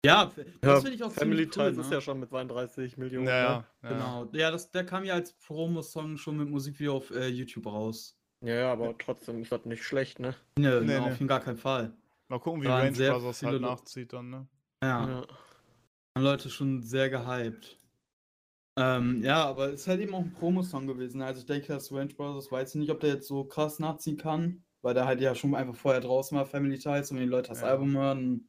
Ja, das Ja, finde ich auch Family ziemlich cool, Ties ist ne? ja schon mit 32 Millionen. Ja, ne? ja, ja. Genau. Ja, das, der kam ja als Promo-Song schon mit Musikvideo auf äh, YouTube raus. Ja, ja, aber trotzdem ist das nicht schlecht, ne? Nö, Nee, auf nee. jeden gar keinen Fall. Mal gucken, wie waren Range Brothers halt nachzieht dann, ne? Ja. Ja. waren Leute schon sehr gehypt. Ähm, ja, aber es ist halt eben auch ein Promo-Song gewesen. Also ich denke, dass Range Brothers weiß ich nicht, ob der jetzt so krass nachziehen kann, weil der halt ja schon einfach vorher draußen war, Family Ties, und wenn die Leute das Ja. Album hören.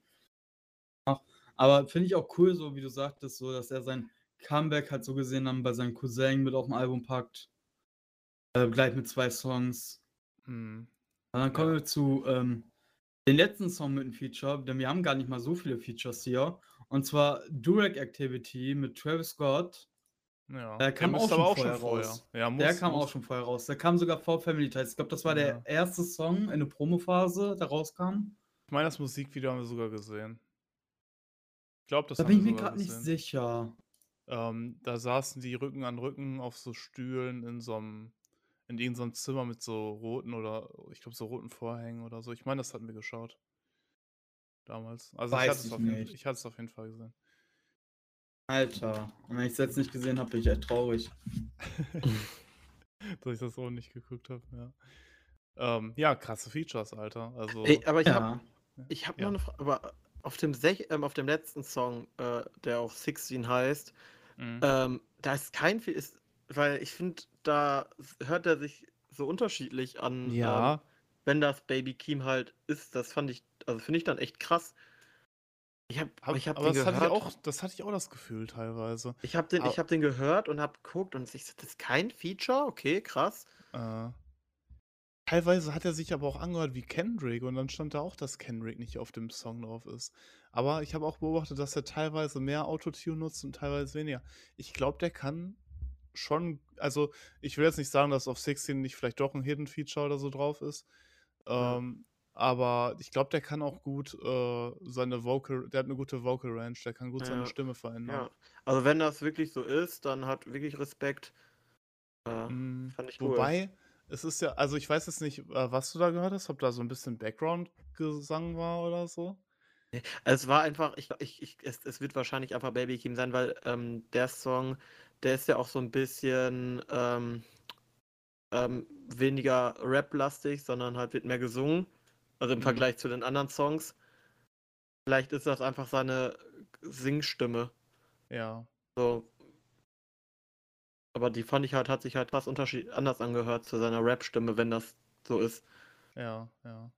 Aber finde ich auch cool, so wie du sagtest, so dass er sein Comeback halt so gesehen dann bei seinem Cousin mit auf dem Album packt. Äh, gleich mit zwei Songs. Hm. Und dann kommen Ja. wir zu ähm, den letzten Song mit einem Feature, denn wir haben gar nicht mal so viele Features hier. Und zwar Durek Activity mit Travis Scott. Ja. Der kam müsste auch aber schon vorher raus. Ja, muss, der kam muss. auch schon vorher raus. Der kam sogar vor Family Ties. Ich glaube, das war der erste Song in der Promophase, der rauskam. Ich meine, das Musikvideo haben wir sogar gesehen. Ich glaube, das Da bin ich mir gerade nicht sicher. Ähm, da saßen die Rücken an Rücken auf so Stühlen in so einem, in irgendeinem Zimmer mit so roten oder, ich glaube, so roten Vorhängen oder so. Ich meine, das hatten wir geschaut. Damals. Also ich Weiß hatte, es ich auf jeden, ich hatte es auf jeden Fall gesehen. Alter. Und wenn ich es jetzt nicht gesehen habe, bin ich echt traurig. Dass ich das so nicht geguckt habe, ja. Ähm, ja, krasse Features, Alter. Also, Ey, aber ich habe Ja. ich hab Ja. noch eine Frage. Aber auf dem, sech, ähm, auf dem letzten Song, äh, der auch 16 heißt, mhm. ähm, da ist kein viel, ist, weil ich finde, da hört er sich so unterschiedlich an, ähm, ja, wenn das Baby Keem halt ist. Das fand ich, also finde ich dann echt krass. Ich habe hab, ich hab aber den das hatte, ich gehört. auch, das hatte ich auch das Gefühl teilweise. Ich habe den, ich hab den gehört und habe geguckt und ich das ist kein Feature, okay, krass. Äh, teilweise hat er sich aber auch angehört wie Kendrick und dann stand da auch, dass Kendrick nicht auf dem Song drauf ist. Aber ich habe auch beobachtet, dass er teilweise mehr Autotune nutzt und teilweise weniger. Ich glaube, der kann schon, also ich will jetzt nicht sagen, dass auf 16 nicht vielleicht doch ein Hidden Feature oder so drauf ist. Ja. Aber ich glaube, der kann auch gut äh, seine Vocal, der hat eine gute Vocal Range, der kann gut seine Ja. Stimme verändern. Ja. Also wenn das wirklich so ist, dann hat wirklich Respekt. Äh, Mm, fand ich cool. Wobei, es ist ja, also ich weiß jetzt nicht, äh, was du da gehört hast, ob da so ein bisschen Background-Gesang war oder so. Es war einfach, ich, ich, ich, es, es wird wahrscheinlich einfach Baby Kim sein, weil ähm, der Song, der ist ja auch so ein bisschen ähm, ähm, weniger Rap-lastig, sondern halt wird mehr gesungen. Also im Mhm. Vergleich zu den anderen Songs. Vielleicht ist das einfach seine Singstimme. Ja. So. Aber die fand ich halt, hat sich halt krass unterschied anders angehört zu seiner Rap-Stimme, wenn das so ist. Ja, ja.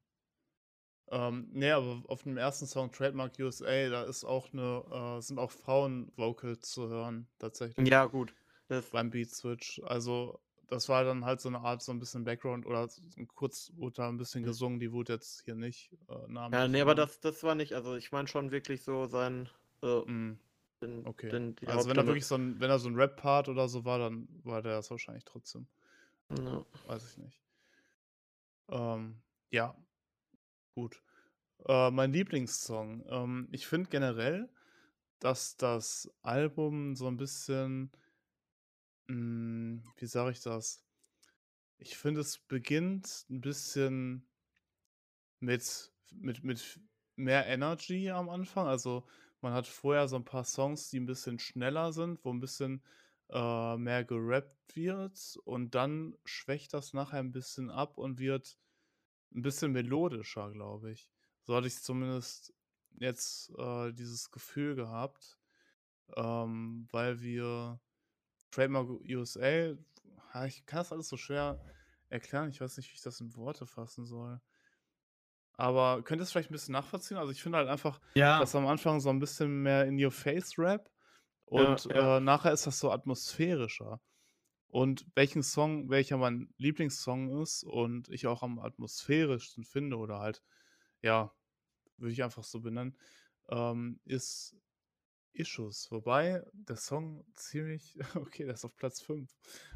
Ähm, nee, aber auf dem ersten Song Trademark USA, da ist auch eine, äh, sind auch Frauen-Vocals zu hören, tatsächlich. Ja, gut. Das, Beim Beat Switch. Also, das war dann halt so eine Art, so ein bisschen Background oder kurz wurde da ein bisschen Mhm. gesungen, die wurde jetzt hier nicht äh, ja, nee, aber das, das war nicht, also ich meine schon wirklich so sein, äh, Mm, den, okay. den, Also, wenn da wirklich so ein, wenn da so ein Rap-Part oder so war, dann war der das wahrscheinlich trotzdem. Ja. Weiß ich nicht. Ähm, ja, gut. Äh, mein Lieblingssong. Ähm, ich finde generell, dass das Album so ein bisschen, mm, wie sage ich das? Ich finde, es beginnt ein bisschen mit, mit, mit mehr Energy am Anfang. Also man hat vorher so ein paar Songs, die ein bisschen schneller sind, wo ein bisschen äh, mehr gerappt wird und dann schwächt das nachher ein bisschen ab und wird ein bisschen melodischer, glaube ich. So hatte ich zumindest jetzt äh, dieses Gefühl gehabt, ähm, weil wir Trademark USA, ich kann das alles so schwer erklären, ich weiß nicht, wie ich das in Worte fassen soll. Aber könnt ihr es vielleicht ein bisschen nachvollziehen? Also ich finde halt einfach, Ja, dass am Anfang so ein bisschen mehr in your face Rap Ja, und ja. Äh, nachher ist das so atmosphärischer. Und welchen Song, welcher mein Lieblingssong ist und ich auch am atmosphärischsten finde oder halt, ja, würde ich einfach so benennen, ähm, ist Issues. Wobei der Song ziemlich, okay, der ist auf Platz 5.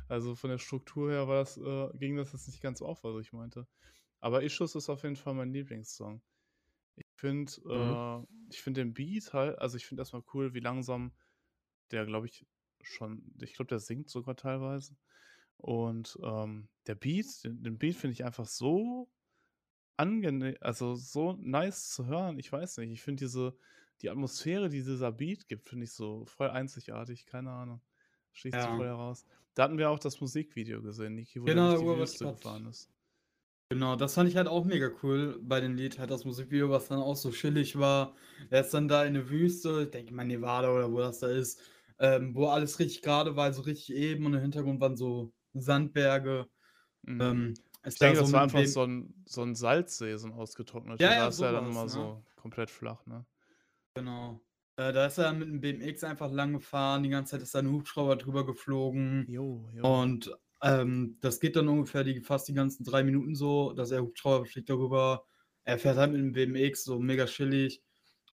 Also von der Struktur her war das, äh, ging das jetzt nicht ganz auf, was ich meinte. Aber Issues ist auf jeden Fall mein Lieblingssong. Ich finde, Mhm. äh, ich finde den Beat halt, also ich finde erstmal cool, wie langsam der, glaube ich, schon, ich glaube, der singt sogar teilweise. Und ähm, der Beat, den, den Beat finde ich einfach so angenehm, also so nice zu hören. Ich weiß nicht, ich finde diese, die Atmosphäre, die dieser Beat gibt, finde ich so voll einzigartig, keine Ahnung. Schließt sich Ja. voll heraus. Da hatten wir auch das Musikvideo gesehen, Niki, wo Genau, durch die Wüste gefahren ist. Genau, das fand ich halt auch mega cool bei dem Lied, halt das Musikvideo, was dann auch so chillig war. Er ist dann da in der Wüste, ich denke mal Nevada oder wo das da ist, ähm, wo alles richtig gerade war, so richtig eben und im Hintergrund waren so Sandberge. Mhm. Ähm, ich da denke, das war einfach so ein, so ein Salzsee, so ein ausgetrockneter. Ja, da ja, ist er dann immer ne? so komplett flach, ne? Genau. Äh, da ist er mit dem BMX einfach lang gefahren, die ganze Zeit ist da ein Hubschrauber drüber geflogen. Jo, jo. Und ähm, das geht dann ungefähr die, fast die ganzen drei Minuten so, dass er Hubschrauber fliegt darüber. Er fährt halt mit dem BMX so mega chillig.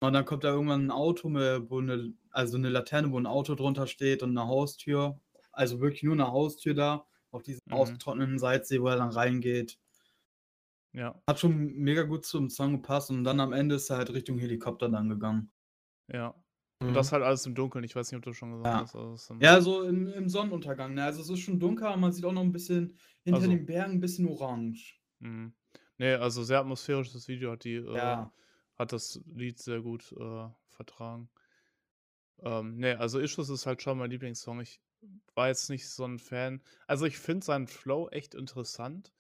Und dann kommt da irgendwann ein Auto, mit, wo eine, also eine Laterne, wo ein Auto drunter steht und eine Haustür. Also wirklich nur eine Haustür da, auf diesem Mhm. ausgetrockneten Salzsee, wo er dann reingeht. Ja, Hat schon mega gut zum Song gepasst und dann am Ende ist er halt Richtung Helikopter dann gegangen. ja. Mhm. Und das halt alles im Dunkeln. Ich weiß nicht, ob du schon gesagt Ja. hast. Also Ja, so im, im Sonnenuntergang. Ne? Also es ist schon dunkel, aber man sieht auch noch ein bisschen hinter Also. den Bergen ein bisschen orange. Mhm. Nee, also sehr atmosphärisches Video hat die, äh, Ja. hat das Lied sehr gut äh, vertragen. Ähm, nee, also Issues ist halt schon mein Lieblingssong. Ich war jetzt nicht so ein Fan. Also ich finde seinen Flow echt interessant,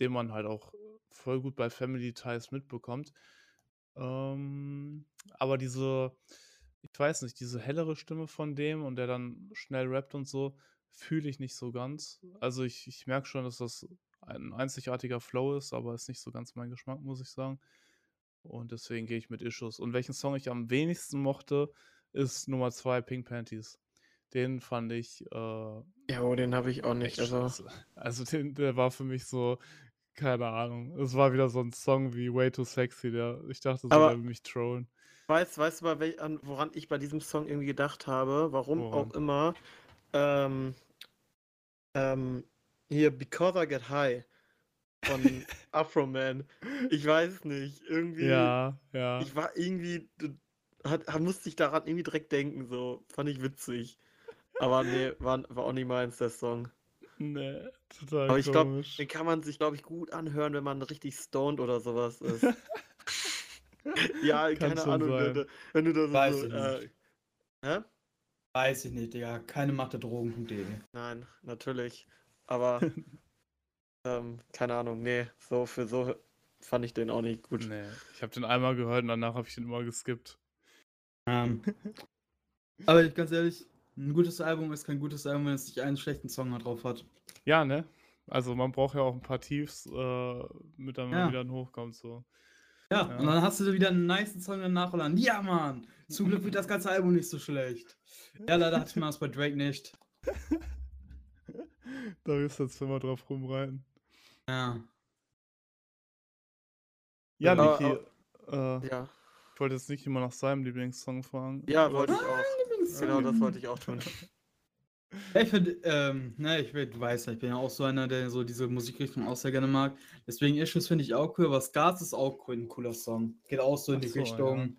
den man halt auch voll gut bei Family Ties mitbekommt. Ähm, aber diese, ich weiß nicht, diese hellere Stimme von dem und der dann schnell rappt und so, fühle ich nicht so ganz. Also ich, ich merke schon, dass das ein einzigartiger Flow ist, aber ist nicht so ganz mein Geschmack, muss ich sagen. Und deswegen gehe ich mit Issues. Und welchen Song ich am wenigsten mochte, ist Nummer 2, Pink Panties. Den fand ich äh, Ja, oh, den habe ich auch nicht. Also, scheiße. Also den, der war für mich so Keine Ahnung. Es war wieder so ein Song wie Way Too Sexy, der ich dachte, so will mich trollen. Weißt, weißt du, bei wel, an, woran ich bei diesem Song irgendwie gedacht habe? Warum Woran? auch immer. Ähm, ähm, hier, Because I Get High von Afro Man. Ich weiß nicht. Irgendwie. Ja, ja. Ich war irgendwie. hat, musste ich daran irgendwie direkt denken, so. Fand ich witzig. Aber nee, war, war auch nicht meins, der Song. Nee, total Aber ich glaub, komisch. Den kann man sich, glaube ich, gut anhören, wenn man richtig stoned oder sowas ist. ja, Kann keine Ahnung, sein. wenn du, wenn du da Weiß so. ich Äh, nicht. hä? Weiß ich nicht, Digga. Keine Macht der Drogen.de. Nein, natürlich. Aber ähm, keine Ahnung, nee, so für so fand ich den auch nicht gut. Nee, ich habe den einmal gehört und danach habe ich den immer geskippt. Ähm, aber ich, ganz ehrlich, ein gutes Album ist kein gutes Album, wenn es nicht einen schlechten Song da drauf hat. Ja, ne? Also man braucht ja auch ein paar Tiefs, äh, mit dann mal Ja. wieder ein Hochkommt so. Ja, Ja. und dann hast du wieder einen nice Song danach und dann, ja, Mann, zum Glück wird das ganze Album nicht so schlecht. Ja, leider hatte man das bei Drake nicht. da wirst du jetzt immer drauf rumreiten. Ja. Ja, Niki, äh, Ja, ich wollte jetzt nicht immer nach seinem Lieblingssong fragen. ja, wollte ich auch. Genau, das wollte ich auch tun. Ja, ich finde, ähm, ne, ich weißt ja, ich bin ja auch so einer, der so diese Musikrichtung auch sehr gerne mag. Deswegen Issues finde ich auch cool, aber Scars ist auch cool, ein cooler Song. Geht auch so in Ach die so, ja. Richtung.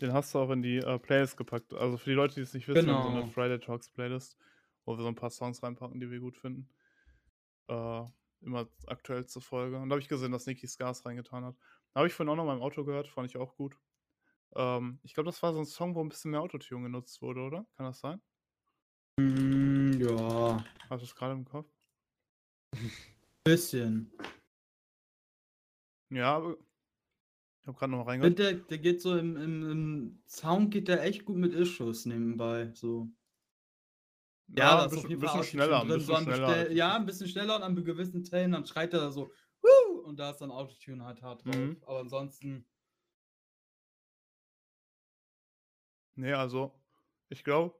Den hast du auch in die äh, Playlist gepackt. Also für die Leute, die es nicht wissen, wir haben so eine Genau. Friday Talks Playlist, wo wir so ein paar Songs reinpacken, die wir gut finden. Äh, immer aktuell zur Folge. Und da habe ich gesehen, dass Niki Scars reingetan hat. Habe ich vorhin auch noch mal im Auto gehört, fand ich auch gut. Ähm, ich glaube, das war so ein Song, wo ein bisschen mehr Autotune genutzt wurde, oder? Kann das sein? Mm, ja, Hast du es gerade im Kopf? bisschen. Ja, aber ich habe gerade noch mal reingehört. der, der geht so im, im, im Sound geht der echt gut mit Issues nebenbei. So. Ja, ein ist auf bisschen, bisschen schneller, ein bisschen so an schneller. ja, ein bisschen schneller und an gewissen Stellen, dann schreit er da so, Woo! und da ist dann Autotune halt hart drauf. Mhm. Aber ansonsten, Nee, also, ich glaube,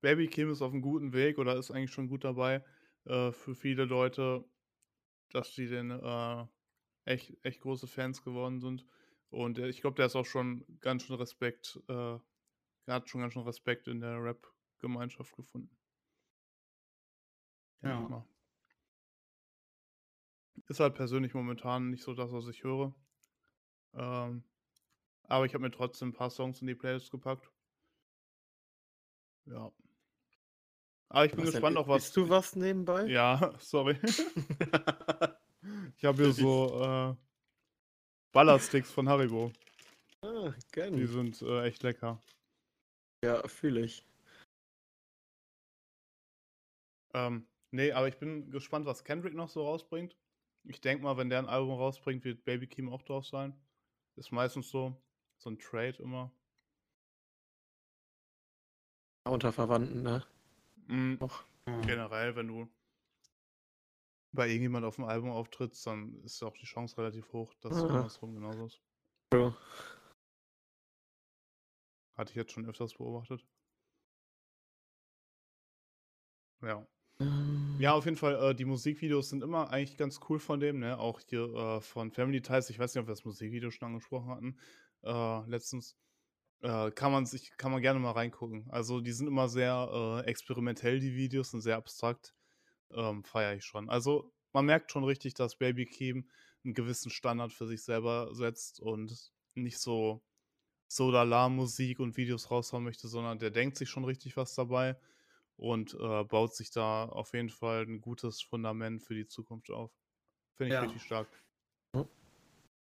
Baby Kim ist auf einem guten Weg oder ist eigentlich schon gut dabei äh, für viele Leute, dass die den äh, echt, echt große Fans geworden sind. Und äh, ich glaube, der ist auch schon ganz schön Respekt, äh, er hat schon ganz schön Respekt in der Rap-Gemeinschaft gefunden. Ja. mal. Ist halt persönlich momentan nicht so das, was ich höre. Ähm, aber ich habe mir trotzdem ein paar Songs in die Playlist gepackt. Ja. Aber ich bin Was gespannt auch was. Isst du was nebenbei? Ja, sorry. Ich habe hier so äh, Ballersticks von Haribo. ah, Die gönn. sind äh, echt lecker. Ja, fühle ich. Ähm, nee, aber ich bin gespannt, was Kendrick noch so rausbringt. Ich denke mal, wenn der ein Album rausbringt, wird Baby Keem auch drauf sein. Ist meistens so. So ein Trade immer. Unter Verwandten, ne? Mhm. Noch. ja. Generell, wenn du bei irgendjemand auf dem Album auftrittst, dann ist auch die Chance relativ hoch, dass es andersrum genauso ist. True. Hatte ich jetzt schon öfters beobachtet. Ja. Ähm, Ja, auf jeden Fall, äh, die Musikvideos sind immer eigentlich ganz cool von dem, ne? Auch hier äh, von Family Ties, ich weiß nicht, ob wir das Musikvideo schon angesprochen hatten, äh, letztens. Äh, kann man sich, kann man gerne mal reingucken. Also die sind immer sehr äh, experimentell, die Videos, und sehr abstrakt. Ähm, Feiere ich schon. Also man merkt schon richtig, dass Baby Keem einen gewissen Standard für sich selber setzt und nicht so so lala Musik und Videos raushauen möchte, sondern der denkt sich schon richtig was dabei und äh, baut sich da auf jeden Fall ein gutes Fundament für die Zukunft auf. Finde ich Ja. richtig stark.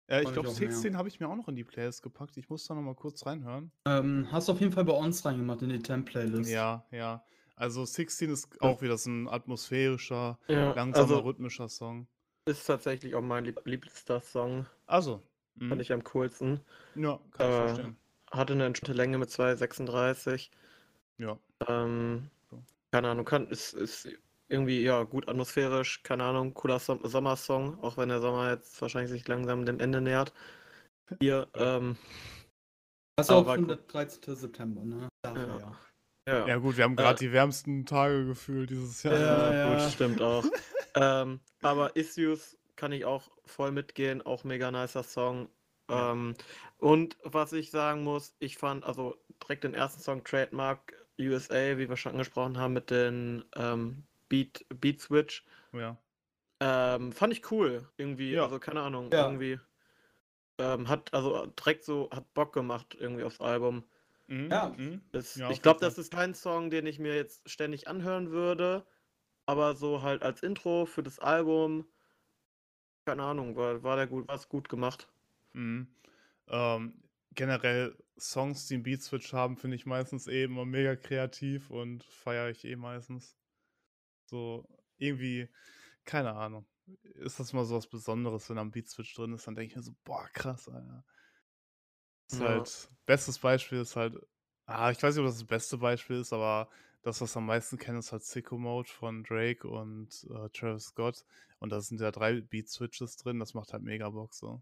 Ja. Äh, ich Fand ich glaube, auch mehr. 16 habe ich mir auch noch in die Playlist gepackt. Ich muss da noch mal kurz reinhören. Ähm, hast du auf jeden Fall bei uns reingemacht in die Temp-Playlist. Ja, ja. Also 16 ist auch wieder so ein atmosphärischer, Ja, langsamer, also rhythmischer Song. ist tatsächlich auch mein lieb liebster Song. Also, Fand mhm. ich am coolsten. ja, kann ich Äh, verstehen. Hatte eine entspannte Länge mit 2,36. Ja. Ähm, keine Ahnung, kann, ist, ist irgendwie ja gut atmosphärisch, keine Ahnung, cooler Som Sommersong, auch wenn der Sommer jetzt wahrscheinlich sich langsam dem Ende nähert. Hier, ähm, Das ist auch schon der 13. September, ne? Dafür, Ja. ja. ja. Ja gut, wir haben gerade die wärmsten Tage gefühlt dieses Jahr. Ja, ja. Gut, stimmt auch. Ähm, aber Issues kann ich auch voll mitgehen, auch mega nicer Song. Ja. Ähm, und was ich sagen muss, ich fand, also direkt den ersten Song Trademark USA, wie wir schon angesprochen haben, mit den ähm, Beat, Beat Switch, Ja. ähm, fand ich cool. Irgendwie, Ja. also keine Ahnung, Ja. irgendwie ähm, hat, also direkt so, hat Bock gemacht irgendwie aufs Album. Mhm. Ja. Mhm. Das, Ja, auf ich glaube, das ist kein Song, den ich mir jetzt ständig anhören würde, aber so halt als Intro für das Album, keine Ahnung, war, war der gut, war es gut gemacht. Mhm. Ähm, generell Songs, die einen Beat-Switch haben, finde ich meistens eh immer mega kreativ und feiere ich eh meistens. So, irgendwie, keine Ahnung. Ist das mal so was Besonderes, wenn am Beat-Switch drin ist, dann denke ich mir so, boah, krass, Alter. Ist Ja. halt, bestes Beispiel ist halt, ah, ich weiß nicht, ob das das beste Beispiel ist, aber das, was am meisten kennen, ist halt Sicko Mode von Drake und äh, Travis Scott. Und da sind ja drei Beat-Switches drin, das macht halt mega Bock so.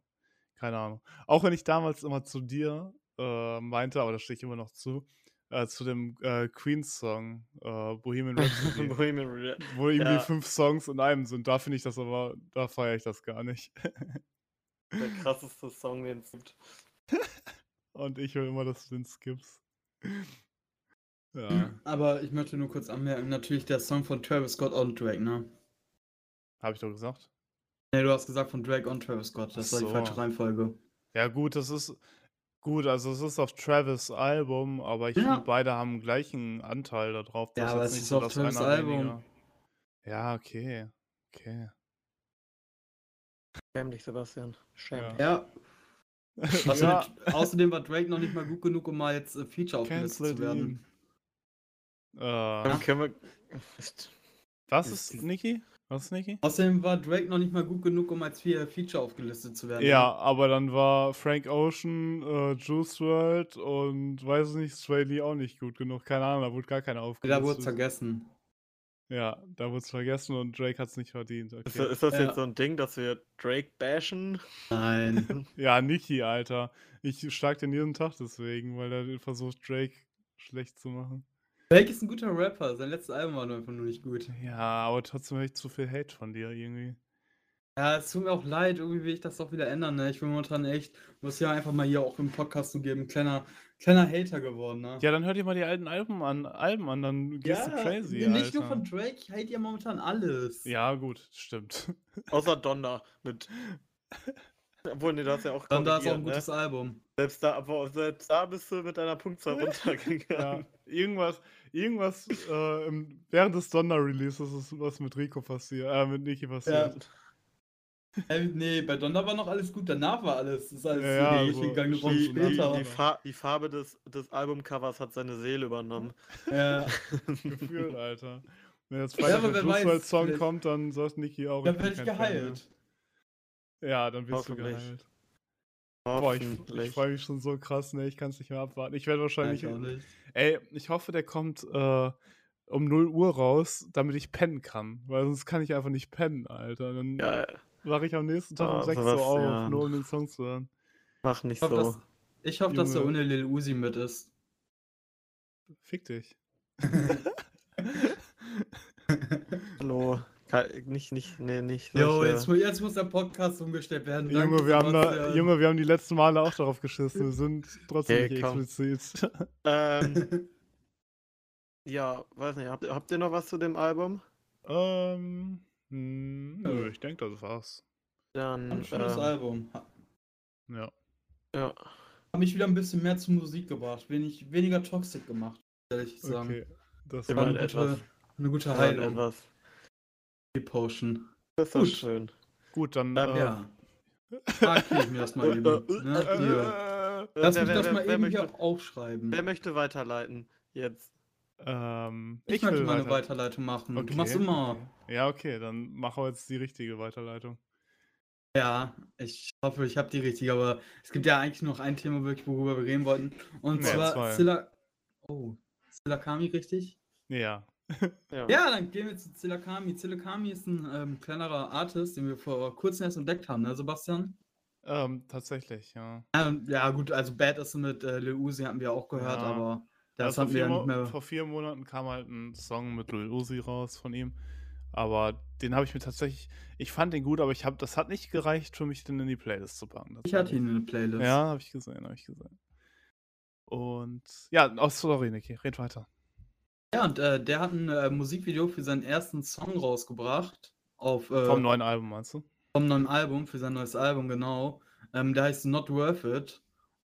Keine Ahnung. Auch wenn ich damals immer zu dir äh, meinte, aber da stehe ich immer noch zu, äh, zu dem äh, Queen-Song, äh, Bohemian Rhapsody, Bohemian Rhapsody. wo irgendwie Ja. fünf Songs in einem sind. Da finde ich das aber, da feiere ich das gar nicht. Der krasseste Song, den es gibt. Und ich will immer, dass du den skippst. Ja, Aber ich möchte nur kurz anmerken, natürlich der Song von Travis Scott und Drake, ne? habe ich doch gesagt. Ne, du hast gesagt von Drake und Travis Scott. Das Ach war die so. falsche Reihenfolge. Ja, gut, das ist gut. Also, es ist auf Travis Album, aber ich Ja. finde, beide haben den gleichen Anteil da drauf. Ja, aber es ist so, auf Travis Album. weniger- Ja, okay. Okay. Schäm dich, Sebastian. Schäm Ja. dich. Ja. ja, Außerdem, außerdem war Drake noch nicht mal gut genug, um mal jetzt äh, Feature aufgelistet zu werden. Äh, Dann können wir. was ist- ist Niki? Was ist Niki? Außerdem war Drake noch nicht mal gut genug, um als Fe- Feature aufgelistet zu werden. Ja, aber dann war Frank Ocean, äh, Juice WRLD und weiß nicht, Sway Lee auch nicht gut genug. Keine Ahnung, da wurde gar keiner Da wurde es aufgelistet. vergessen. Ja, da wurde es vergessen und Drake hat es nicht verdient. Ist, Okay. ist das Ja. jetzt so ein Ding, dass wir Drake bashen? Nein. Ja, Niki, Alter. Ich schlag den jeden Tag deswegen, weil er versucht, Drake schlecht zu machen. Drake ist ein guter Rapper. Sein letztes Album war nur einfach nur nicht gut. Ja, aber trotzdem höre ich zu viel Hate von dir irgendwie. Ja, es tut mir auch leid, irgendwie will ich das doch wieder ändern, ne? Ich bin momentan echt, muss ja einfach mal hier auch im Podcast zugeben, kleiner, kleiner Hater geworden, ne? Ja, dann hör dir mal die alten Alben an, Alben an dann gehst du crazy, nicht nur Alter. von Drake, ich hate ja momentan alles. Ja, gut, stimmt. Außer Donner mit. Obwohl, nee, da hast ja auch Dann da ist auch ein ne? gutes Album. Selbst da, aber selbst da bist du mit deiner Punktzahl Ja, runtergegangen. irgendwas, irgendwas äh, im, während des Donner-Releases ist was mit Rico passiert, äh, mit Niki passiert. Äh, nee, bei Donner war noch alles gut, danach war alles, ist alles Ja, ja, ja, ja, so gegangen, Die, die, die, Fa die Farbe des, des Albumcovers hat seine Seele übernommen. Ja, Gefühlt, Alter. Wenn jetzt Ja, aber wer weiß, WRLD Song kommt, dann sagt Niki auch, dann werde ich Fan geheilt. Ja, dann wirst du geheilt. Boah, ich, ich freue mich schon so krass, ne? Ich kann es nicht mehr abwarten. Ich werde wahrscheinlich. ich auch nicht. Ey, ich hoffe, der kommt äh, um 0 Uhr raus, damit ich pennen kann. Weil sonst kann ich einfach nicht pennen, Alter. Dann Ja, wache ich am nächsten Tag um Ah, 6 Uhr auf, nur um den Song zu hören. mach nicht Ich hoffe, so. dass, ich hoffe dass der Junge. ohne Lil Uzi mit ist. Fick dich. Hallo. Nicht, nicht, nee, nicht. Jo, jetzt, jetzt muss der Podcast umgestellt werden. Junge Danke, wir, haben da. Junge, wir haben die letzten Male auch darauf geschissen. Wir sind trotzdem Okay, nicht komm. explizit. Ähm, ja, weiß nicht. Habt, ihr- habt ihr noch was zu dem Album? ähm, hm, nö, ich denke, das war's. Dann. Ein schönes ähm, Album. Hat Ja. Ja. mich wieder ein bisschen mehr zur Musik gebracht. Wenig, weniger toxic gemacht, ehrlich sagen. Okay. Das War eine etwas. gute, eine gute Heilung. etwas. Die Potion. Das ist Gut. schön. gut, dann. Ähm, äh, Ja. Markiere ich mir das mal eben. Ne? Lass wer, mich wer, das mal wer, eben möchte, hier aufschreiben. wer möchte weiterleiten? Jetzt. ähm, ich, ich möchte will mal eine weiter. Weiterleitung machen. Okay, Du machst immer. Ja, okay, dann machen wir jetzt die richtige Weiterleitung. Ja, ich hoffe, ich habe die richtige, aber es gibt ja eigentlich noch ein Thema, wirklich, worüber wir reden wollten. Und Ja, zwar. Zilla. Oh, Zillakami, richtig? Ja. Ja. Ja, dann gehen wir zu Zillakami. Zillakami ist ein ähm, kleinerer Artist, den wir vor kurzem erst entdeckt haben, ne, Sebastian? Ähm, tatsächlich, ja. Ähm, ja, gut, also Bad ist mit äh, Lil Uzi hatten wir auch gehört, Ja. aber das vor, hatten wir vier ja nicht mehr. vor vier Monaten kam halt ein Song mit Lil Uzi raus von ihm. Aber den habe ich mir tatsächlich ich fand den gut, aber ich habe das hat nicht gereicht für mich, den in die Playlist zu packen, Ich hatte ihn in der Playlist. Ja, habe ich gesehen, habe ich gesehen. Und ja, oh, sorry, Niki, red weiter. Ja, und äh, der hat ein äh, Musikvideo für seinen ersten Song rausgebracht. Auf, äh, Vom neuen Album, meinst du? vom neuen Album, für sein neues Album, genau. Ähm, der heißt Not Worth It.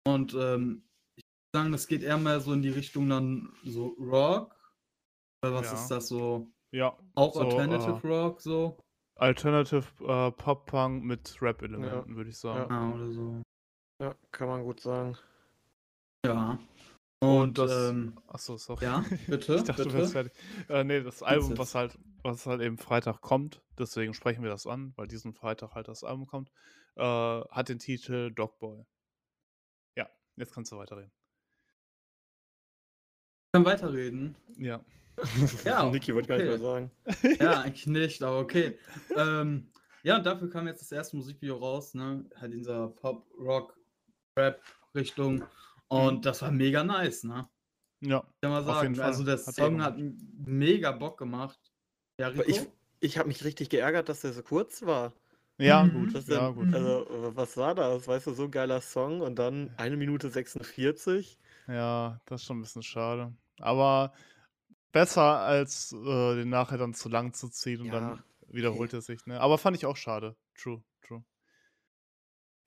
Und ähm, ich würde sagen, das geht eher mehr so in die Richtung dann so Rock. Oder was Ja. ist das so? Ja, Auch so, Alternative äh, Rock so? Alternative äh, Pop-Punk mit Rap-Elementen, würde ich sagen. Ja, oder so. Ja, kann man gut sagen. Ja. Und Und, das- ähm, Achso, sorry. ja, bitte, Ich dachte, du bitte. wärst fertig. Äh, nee, das Album, was halt, was halt eben Freitag kommt, deswegen sprechen wir das an, weil diesen Freitag halt das Album kommt, äh, hat den Titel Dogboy. Ja, jetzt kannst du weiterreden. Ich kann weiterreden. Ja. Ja, Niki wollte gar nicht okay. mehr sagen. Ja, eigentlich nicht, aber okay. ähm, ja, und dafür kam jetzt das erste Musikvideo raus, ne? Halt in dieser Pop, Rock, Rap-Richtung. Und Mhm. das war mega nice, ne? Ja. Kann man Auf sagen. Also der Hat Song hat mega Bock gemacht. Ja, Rico? ich, ich habe mich richtig geärgert, dass der so kurz war. Ja, Mhm. gut. Was Ja, denn? gut. Also, was war das? Weißt du, so ein geiler Song und dann eine Minute 46. Ja, das ist schon ein bisschen schade. Aber besser, als äh, den nachher dann zu lang zu ziehen und Ja, dann wiederholt er sich. Ne? Aber fand ich auch schade. True.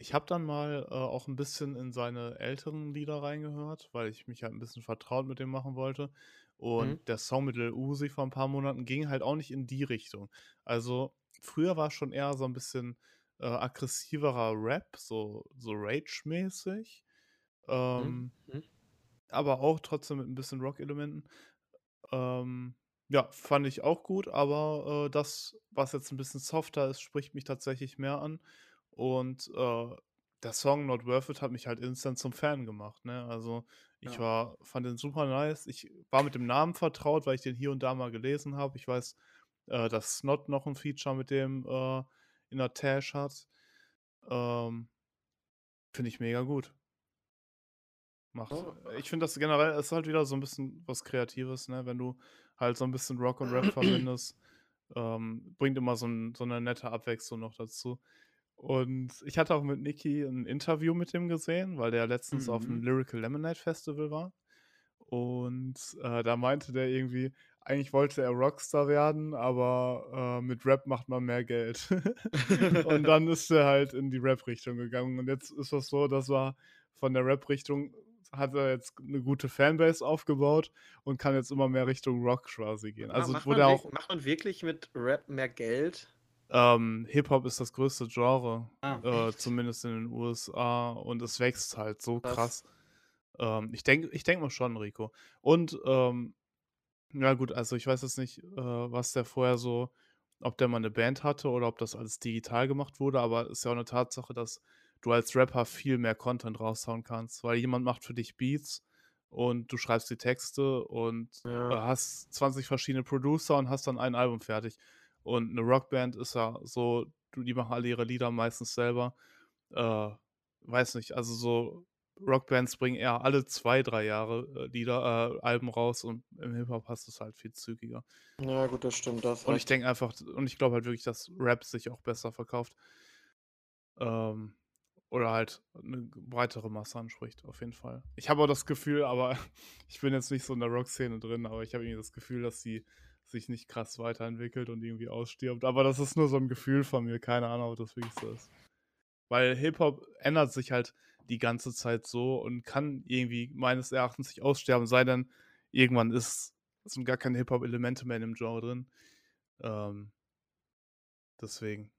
Ich habe dann mal äh, auch ein bisschen in seine älteren Lieder reingehört, weil ich mich halt ein bisschen vertraut mit dem machen wollte. Und Mhm. der Song mit Lil Uzi vor ein paar Monaten ging halt auch nicht in die Richtung. Also früher war schon eher so ein bisschen äh, aggressiverer Rap, so, so Rage-mäßig. Ähm, Mhm. aber auch trotzdem mit ein bisschen Rock-Elementen. Ähm, ja, fand ich auch gut, aber äh, das, was jetzt ein bisschen softer ist, spricht mich tatsächlich mehr an. Und äh, der Song Not Worth It hat mich halt instant zum Fan gemacht. Ne? Also ich Ja. war, fand den super nice. Ich war mit dem Namen vertraut, weil ich den hier und da mal gelesen habe. Ich weiß, äh, dass Snot noch ein Feature mit dem äh, in der Tash hat. Ähm, Finde ich mega gut. Macht. Oh. Ich finde das generell ist halt wieder so ein bisschen was Kreatives, ne? Wenn du halt so ein bisschen Rock und Rap verbindest, ähm, bringt immer so, ein, so eine nette Abwechslung noch dazu. Und ich hatte auch mit Niki ein Interview mit dem gesehen, weil der letztens auf dem Mhm. Lyrical Lemonade Festival war. Und äh, da meinte der irgendwie, eigentlich wollte er Rockstar werden, aber äh, mit Rap macht man mehr Geld. und dann ist er halt in die Rap-Richtung gegangen. Und jetzt ist das so, dass er von der Rap-Richtung hat er jetzt eine gute Fanbase aufgebaut und kann jetzt immer mehr Richtung Rock quasi gehen. Ja, Also macht, wo man auch macht man wirklich mit Rap mehr Geld? Ähm, Hip-Hop ist das größte Genre, Ah, äh, zumindest in den USA und es wächst halt so Krass. krass. Ähm, ich denke ich denk mal schon, Rico. Und ähm, ja gut, also ich weiß jetzt nicht, äh, was der vorher so, ob der mal eine Band hatte oder ob das alles digital gemacht wurde, aber es ist ja auch eine Tatsache, dass du als Rapper viel mehr Content raushauen kannst, weil jemand macht für dich Beats und du schreibst die Texte und äh, Ja. hast 20 verschiedene Producer und hast dann ein Album fertig. Und eine Rockband ist ja so, die machen alle ihre Lieder meistens selber. Äh, weiß nicht, also so Rockbands bringen eher alle zwei, drei Jahre äh, Lieder, äh, Alben raus und im Hip-Hop hast du es halt viel zügiger. Ja, gut, das stimmt. Das Und ich denke einfach, und ich glaube halt wirklich, dass Rap sich auch besser verkauft. Ähm, oder halt eine breitere Masse anspricht, auf jeden Fall. Ich habe auch das Gefühl, aber ich bin jetzt nicht so in der Rock-Szene drin, aber ich habe irgendwie das Gefühl, dass sie sich nicht krass weiterentwickelt und irgendwie ausstirbt. Aber das ist nur so ein Gefühl von mir, keine Ahnung, ob das wirklich so ist. Weil Hip-Hop ändert sich halt die ganze Zeit so und kann irgendwie meines Erachtens nicht aussterben, sei denn irgendwann ist, sind gar keine Hip-Hop-Elemente mehr in dem Genre drin. Ähm, deswegen.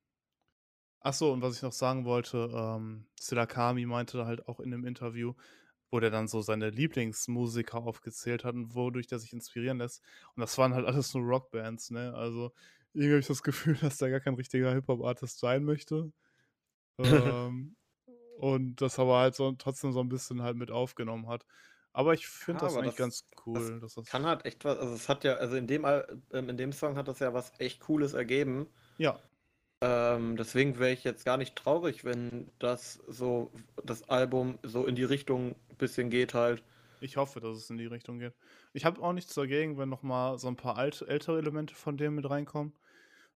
Ach so, und was ich noch sagen wollte, ähm, Silakami meinte halt auch in dem Interview, wo der dann so seine Lieblingsmusiker aufgezählt hat und wodurch der sich inspirieren lässt. Und das waren halt alles nur Rockbands, ne? Also irgendwie habe ich das Gefühl, dass der gar kein richtiger Hip-Hop-Artist sein möchte. ähm, und das aber halt so trotzdem so ein bisschen halt mit aufgenommen hat. Aber ich finde Ja, das eigentlich das- ganz cool. dass das Kann halt echt was, also es hat ja, also in dem, ähm, in dem Song hat das ja was echt Cooles ergeben. ja, Ähm, deswegen wäre ich jetzt gar nicht traurig, wenn das so, das Album so in die Richtung bisschen geht halt. Ich hoffe, dass es in die Richtung geht. Ich habe auch nichts dagegen, wenn noch mal so ein paar alte, ältere Elemente von dem mit reinkommen.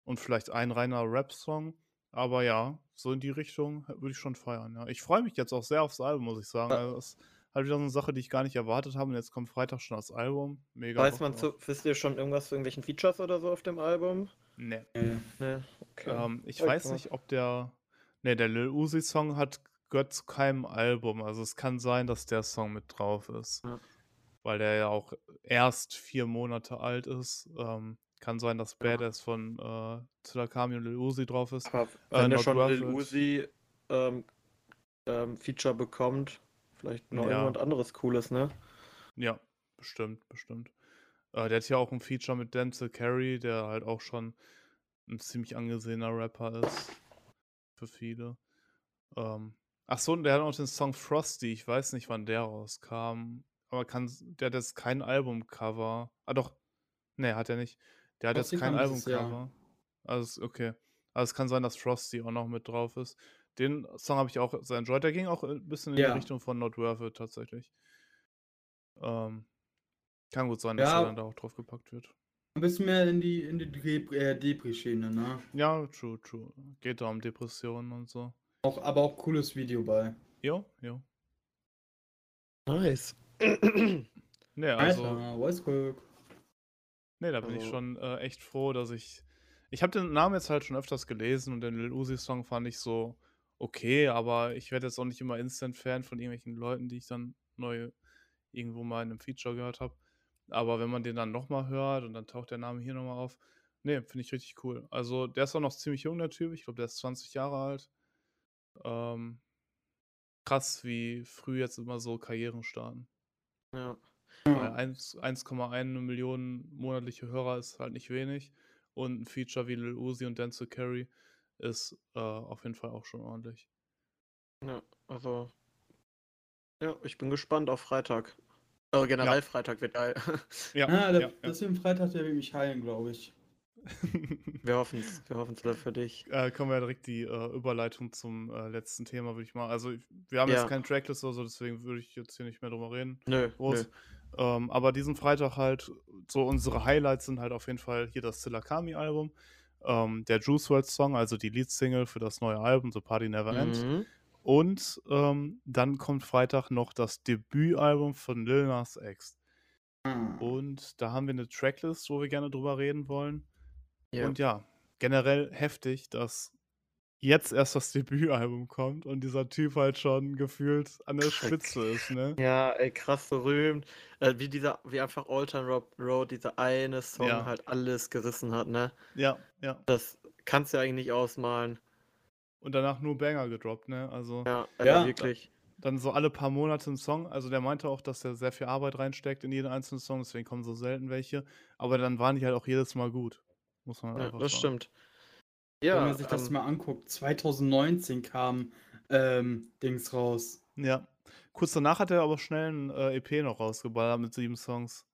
und vielleicht ein reiner Rap-Song. Aber ja, so in die Richtung würde ich schon feiern, ja. Ich freue mich jetzt auch sehr aufs Album, muss ich sagen. Wa- Also, das ist halt wieder so eine Sache, die ich gar nicht erwartet habe und jetzt kommt Freitag schon das Album. Mega Weiß man zu, wisst ihr schon irgendwas zu irgendwelchen Features oder so auf dem Album? Ne. Äh, Ne, okay. Ähm, ich Ja, weiß nicht, ob der ne, der Lil Uzi-Song hat gehört zu keinem Album. Also, es kann sein, dass der Song mit drauf ist. Ja. Weil der ja auch erst 4 Monate alt ist. Ähm, kann sein, dass Ja. Badass von, äh, Tsilakami und Lil Uzi drauf ist. Aber Äh, wenn der Not schon Lil. Uzi ähm, ähm, Feature bekommt, vielleicht noch Ja. irgendwas anderes Cooles, ne? Ja, bestimmt, bestimmt. Äh, der hat ja auch ein Feature mit Denzel Curry, der halt auch schon ein ziemlich angesehener Rapper ist. Für viele. Ähm, ach so, und der hat auch den Song Frosty. Ich weiß nicht, wann der rauskam. Aber kann, der hat jetzt kein Albumcover. Ah, doch. Nee, hat er nicht. Der hat Frosty jetzt kein. Albumcover. Also, okay. Also, es kann sein, dass Frosty auch noch mit drauf ist. Den Song habe ich auch sehr enjoyed. Der ging auch ein bisschen in Ja. die Richtung von Not Worth It tatsächlich. Ähm, kann gut sein, dass Ja. er dann da auch drauf gepackt wird. Ein bisschen mehr in die, in die Dep äh, Depri-Schiene, ne? Ja, true, true. Geht da um Depressionen und so. Auch, aber auch cooles Video bei. Jo, jo. Nice. Nee, also, Alter, nee, da bin ich Also- schon äh, echt froh, dass ich. Ich habe den Namen jetzt halt schon öfters gelesen und den Lil Uzi-Song fand ich so okay, aber ich werde jetzt auch nicht immer Instant-Fan von irgendwelchen Leuten, die ich dann neu irgendwo mal in einem Feature gehört habe. Aber wenn man den dann nochmal hört und dann taucht der Name hier nochmal auf, nee, finde ich richtig cool. Also, der ist auch noch ziemlich jung, der Typ. Ich glaube, der ist 20 Jahre alt. Ähm, krass, wie früh jetzt immer so Karrieren starten. ja. Weil 1 1,1 Millionen monatliche Hörer ist halt nicht wenig. Und ein Feature wie Lil Uzi und Denzel Curry ist äh, auf jeden Fall auch schon ordentlich. Ja, also. Ja, ich bin gespannt auf Freitag. Also generell Ja. Freitag wird geil. Ja, Ah, der, ja, ja. das im Freitag, der will mich heilen, glaube ich. Wir hoffen es. Wir hoffen es für dich. äh, kommen wir direkt die äh, Überleitung zum äh, letzten Thema, würde ich mal. Also, ich- wir haben Ja. jetzt keine Tracklist oder so, deswegen würde ich jetzt hier nicht mehr drüber reden. Nö, groß. nö. Ähm, aber diesen Freitag halt, so unsere Highlights sind halt auf jeden Fall hier das Tsilakami-Album, ähm, der Juice WRLD Song, also die Lead-Single für das neue Album, The Party Never Ends. Mhm. Und ähm, dann kommt Freitag noch das Debütalbum von Lil Nas X. Ah. Und da haben wir eine Tracklist, wo wir gerne drüber reden wollen. Ja. Und ja, generell heftig, dass jetzt erst das Debütalbum kommt und dieser Typ halt schon gefühlt an der Spitze ist, ne? Ja, ey, krass berühmt. Äh, wie dieser, wie einfach Old Town Road, Road, dieser eine Song Ja. halt alles gerissen hat, ne? Ja, ja. Das kannst du ja eigentlich nicht ausmalen. Und danach nur Banger gedroppt, ne? Also Ja, äh, Ja. wirklich. dann so alle paar Monate ein Song. Also der meinte auch, dass er sehr viel Arbeit reinsteckt in jeden einzelnen Song, deswegen kommen so selten welche. Aber dann waren die halt auch jedes Mal gut. Muss man Ja, einfach das sagen. stimmt. Wenn Ja, man sich das ähm, mal anguckt, 2019 kam ähm, Dings raus. Ja. Kurz danach hat er aber schnell ein äh, EP noch rausgeballert mit sieben Songs,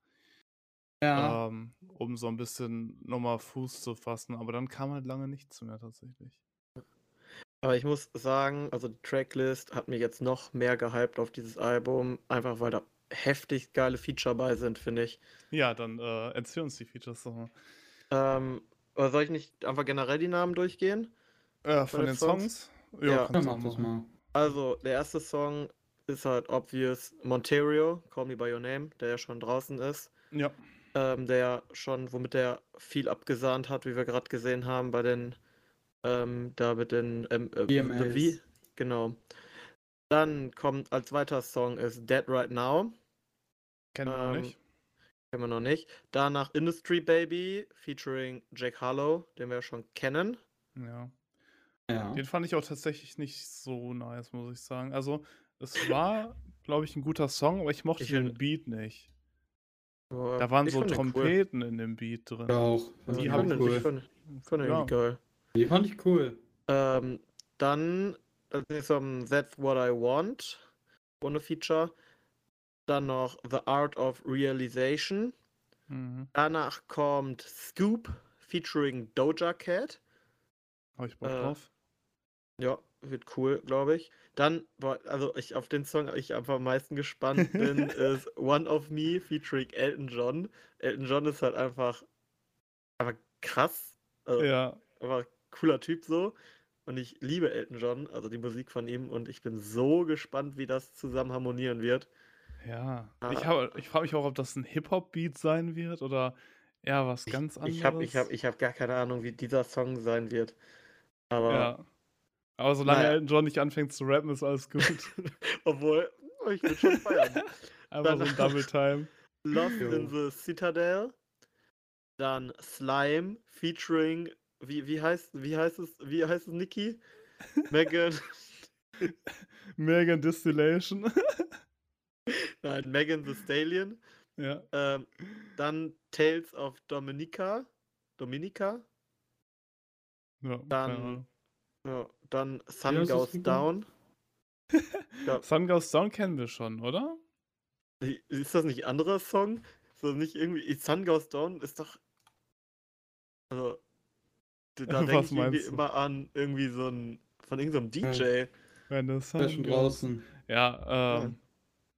Ja. ähm, um so ein bisschen nochmal Fuß zu fassen. Aber dann kam halt lange nichts mehr tatsächlich. Aber ich muss sagen, also die Tracklist hat mich jetzt noch mehr gehypt auf dieses Album, einfach weil da heftig geile Feature bei sind, finde ich. Ja, dann äh, erzähl uns die Features doch mal. Ähm, aber soll ich nicht einfach generell die Namen durchgehen? Äh, von den den Songs? Songs? Ja. Ja, kannst du mach das mal. Also, der erste Song ist halt obvious Monterio, Call Me By Your Name, der ja schon draußen ist. Ja. Ähm, der schon, womit der viel abgesahnt hat, wie wir gerade gesehen haben, bei den, ähm, da mit den, ähm, äh, wie? Genau. Dann kommt als weiterer Song ist Dead Right Now, Kennen wir noch Ähm, nicht. Kennen wir noch nicht. Danach Industry Baby, featuring Jack Harlow, den wir ja schon kennen. Ja. Ja. Den fand ich auch tatsächlich nicht so nice, muss ich sagen. Also, es war, glaube ich, ein guter Song, aber ich mochte Ich den Beat nicht. Aber Da waren so den cool. Trompeten in dem Beat drin. Ja, auch. Die ich hab fand ich den- cool. ich fand, fand Ja. irgendwie geil. Die fand ich cool. Ähm, dann als nächstes um That's What I Want, ohne Feature. Dann noch The Art of Realization. Mhm. Danach kommt Scoop featuring Doja Cat. Hab ich Bock Äh, drauf. Ja, wird cool, glaube ich. Dann, also ich auf den Song ich einfach am meisten gespannt bin, ist One of Me featuring Elton John. Elton John ist halt einfach, einfach krass. Also, Ja, einfach cooler Typ so. Und ich liebe Elton John, also die Musik von ihm. Und ich bin so gespannt, wie das zusammen harmonieren wird. Ja. Ah. Ich, hab- ich frage mich auch, ob das ein Hip-Hop-Beat sein wird oder eher was ganz anderes. Ich habe ich hab, ich hab gar keine Ahnung, wie dieser Song sein wird. Aber Ja. Aber solange Naja. Elton John nicht anfängt zu rappen, ist alles gut. obwohl, oh, ich will schon feiern. Einfach so ein Double Time. Lost Jo. in the Citadel. Dann Slime featuring, wie, wie heißt wie heißt es, wie heißt es, Niki? Megan, Megan Distillation. nein, Megan the Stallion. ja. Ähm, dann Tales of Dominica. Dominica. ja Dann, ja, dann Sun das Goes Down. Ja, Sun Goes Down kennen wir schon, oder? ist das nicht ein anderer Song? Das nicht irgendwie. Sun Goes Down ist doch. Also. Da denke ich irgendwie du? immer an irgendwie so ein. Von irgendeinem DJ. Wenn Der sun ist schon draußen. Ja, ähm,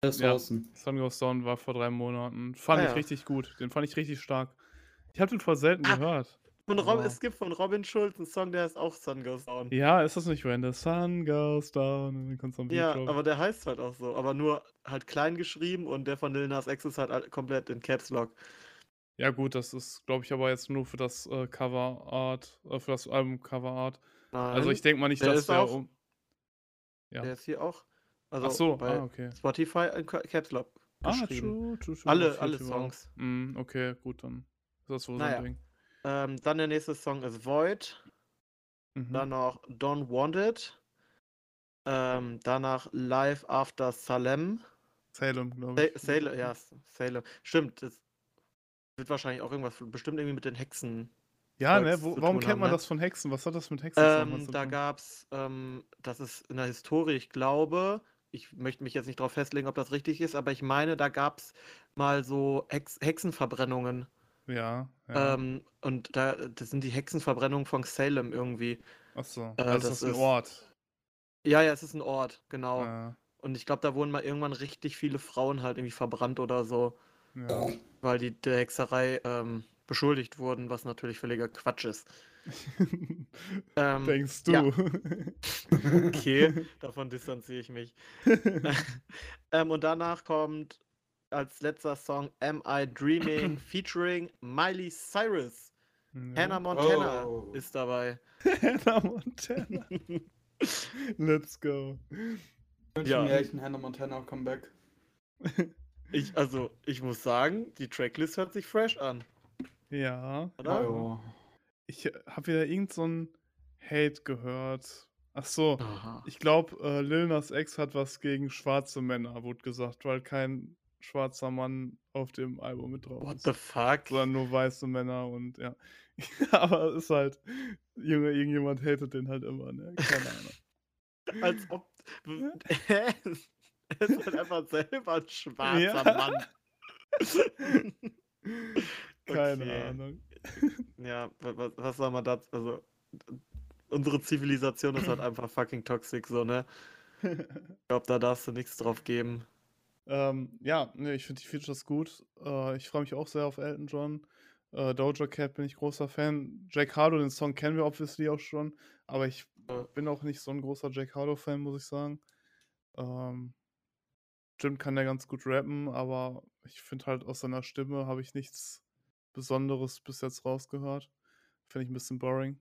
Der ist Ja. draußen. Sun Goes Down war vor drei Monaten. Fand Ah, ich ja. richtig gut. Den fand ich richtig stark. Ich habe den voll selten Ah. gehört. Von Rob, Aber- es gibt von Robin Schulz einen Song, der heißt auch Sun Goes Down. Ja, ist das nicht When the Sun Goes Down? Ja, aber der heißt halt auch so. Aber nur halt klein geschrieben und der von Lil Nas X ist halt komplett in Caps Lock. Ja, gut, das ist, glaube ich, aber jetzt nur für das äh, Cover Art, äh, für das Album Cover Art. Also Nein, ich denke mal nicht, der dass ist der auch- um. Ja. Der ist hier auch. Also Ach so, bei ah, okay. Spotify in Ca- Caps Lock Ah, geschrieben. true, true, true. alle alle. Songs. Mm, okay, gut, dann ist das wohl Naja. so ein Ding. Ähm, dann der nächste Song ist Void. Mhm. Dann noch Don't Want It. Ähm, danach Live After Salem. Salem, glaube ich. Salem, ja, Salem. Stimmt, das wird wahrscheinlich auch irgendwas, bestimmt irgendwie mit den Hexen. Ja, ne? Wo, warum kennt haben, man ne? das von Hexen? Was hat das mit Hexen Ähm, zu da tun? gab's, ähm, das ist in der Historie, ich glaube, ich möchte mich jetzt nicht darauf festlegen, ob das richtig ist, aber ich meine, da gab's mal so Hex Hexenverbrennungen. Ja, ja. Ähm, und da, das sind die Hexenverbrennungen von Salem irgendwie. Achso, äh, also das ist ein Ort. Ja, ja, es ist ein Ort, genau. Ja, Und ich glaube, da wurden mal irgendwann richtig viele Frauen halt irgendwie verbrannt oder so, ja. weil die der Hexerei ähm, beschuldigt wurden, was natürlich völliger Quatsch ist. Ähm, Denkst du? ja. okay, davon distanziere ich mich. ähm, und danach kommt als letzter Song Am I Dreaming featuring Miley Cyrus. Hannah Montana Oh. ist dabei. Hannah Montana. Let's go. Ich wünsche Ja. mir echt ein Hannah Montana Comeback. Ich, also, ich muss sagen, die Tracklist hört sich fresh an, Ja. oder? Oh. Ich habe wieder irgend so ein Hate gehört. Ach so. Aha. Ich glaube, äh, Lil Nas X hat was gegen schwarze Männer, wurde gesagt, weil kein schwarzer Mann auf dem Album mit drauf What ist. the fuck? Sondern nur weiße Männer und ja. Aber es ist halt, Junge, irgendjemand hatet den halt immer, ne? Keine Ahnung. Als ob. er ist halt einfach selber ein schwarzer Ja. Mann. Keine Okay. Ahnung. Ja, wa- wa- was soll man dazu? Also, unsere Zivilisation ist halt einfach fucking toxic, so, ne? Ich glaube, da darfst du nichts drauf geben. ähm, ja, ne, ich finde die Features gut. Äh, ich freue mich auch sehr auf Elton John. Äh, Doja Cat bin ich großer Fan. Jake Harlow, den Song kennen wir obviously auch schon. Aber ich Ja. bin auch nicht so ein großer Jake Harlow-Fan, muss ich sagen. Ähm, stimmt, kann der ganz gut rappen, aber ich finde halt aus seiner Stimme habe ich nichts Besonderes bis jetzt rausgehört. Finde ich ein bisschen boring.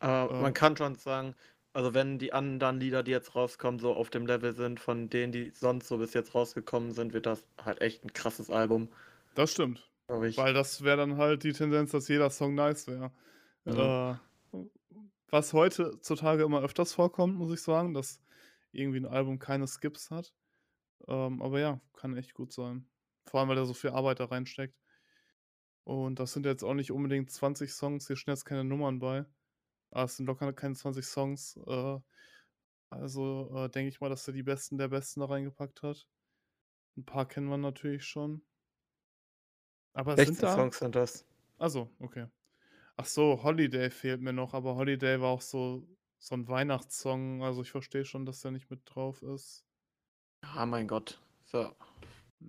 Aber Ähm. man kann schon sagen, also wenn die anderen Lieder, die jetzt rauskommen, so auf dem Level sind von denen, die sonst so bis jetzt rausgekommen sind, wird das halt echt ein krasses Album, Das stimmt. Weil das wäre dann halt die Tendenz, dass jeder Song nice wäre. Ja. Äh, was heutzutage immer öfters vorkommt, muss ich sagen, dass irgendwie ein Album keine Skips hat. Ähm, aber ja, kann echt gut sein. Vor allem, weil da so viel Arbeit da reinsteckt. Und das sind jetzt auch nicht unbedingt 20 Songs, hier stehen jetzt keine Nummern bei. Aber es sind locker keine 20 Songs. Äh, also äh, denke ich mal, dass er die Besten der Besten da reingepackt hat. Ein paar kennen wir natürlich schon. Aber es 16 sind da. Songs sind das. Also, okay. Ach so, Holiday fehlt mir noch, aber Holiday war auch so, so ein Weihnachtssong. Also ich verstehe schon, dass der nicht mit drauf ist. Ah, mein Gott. So.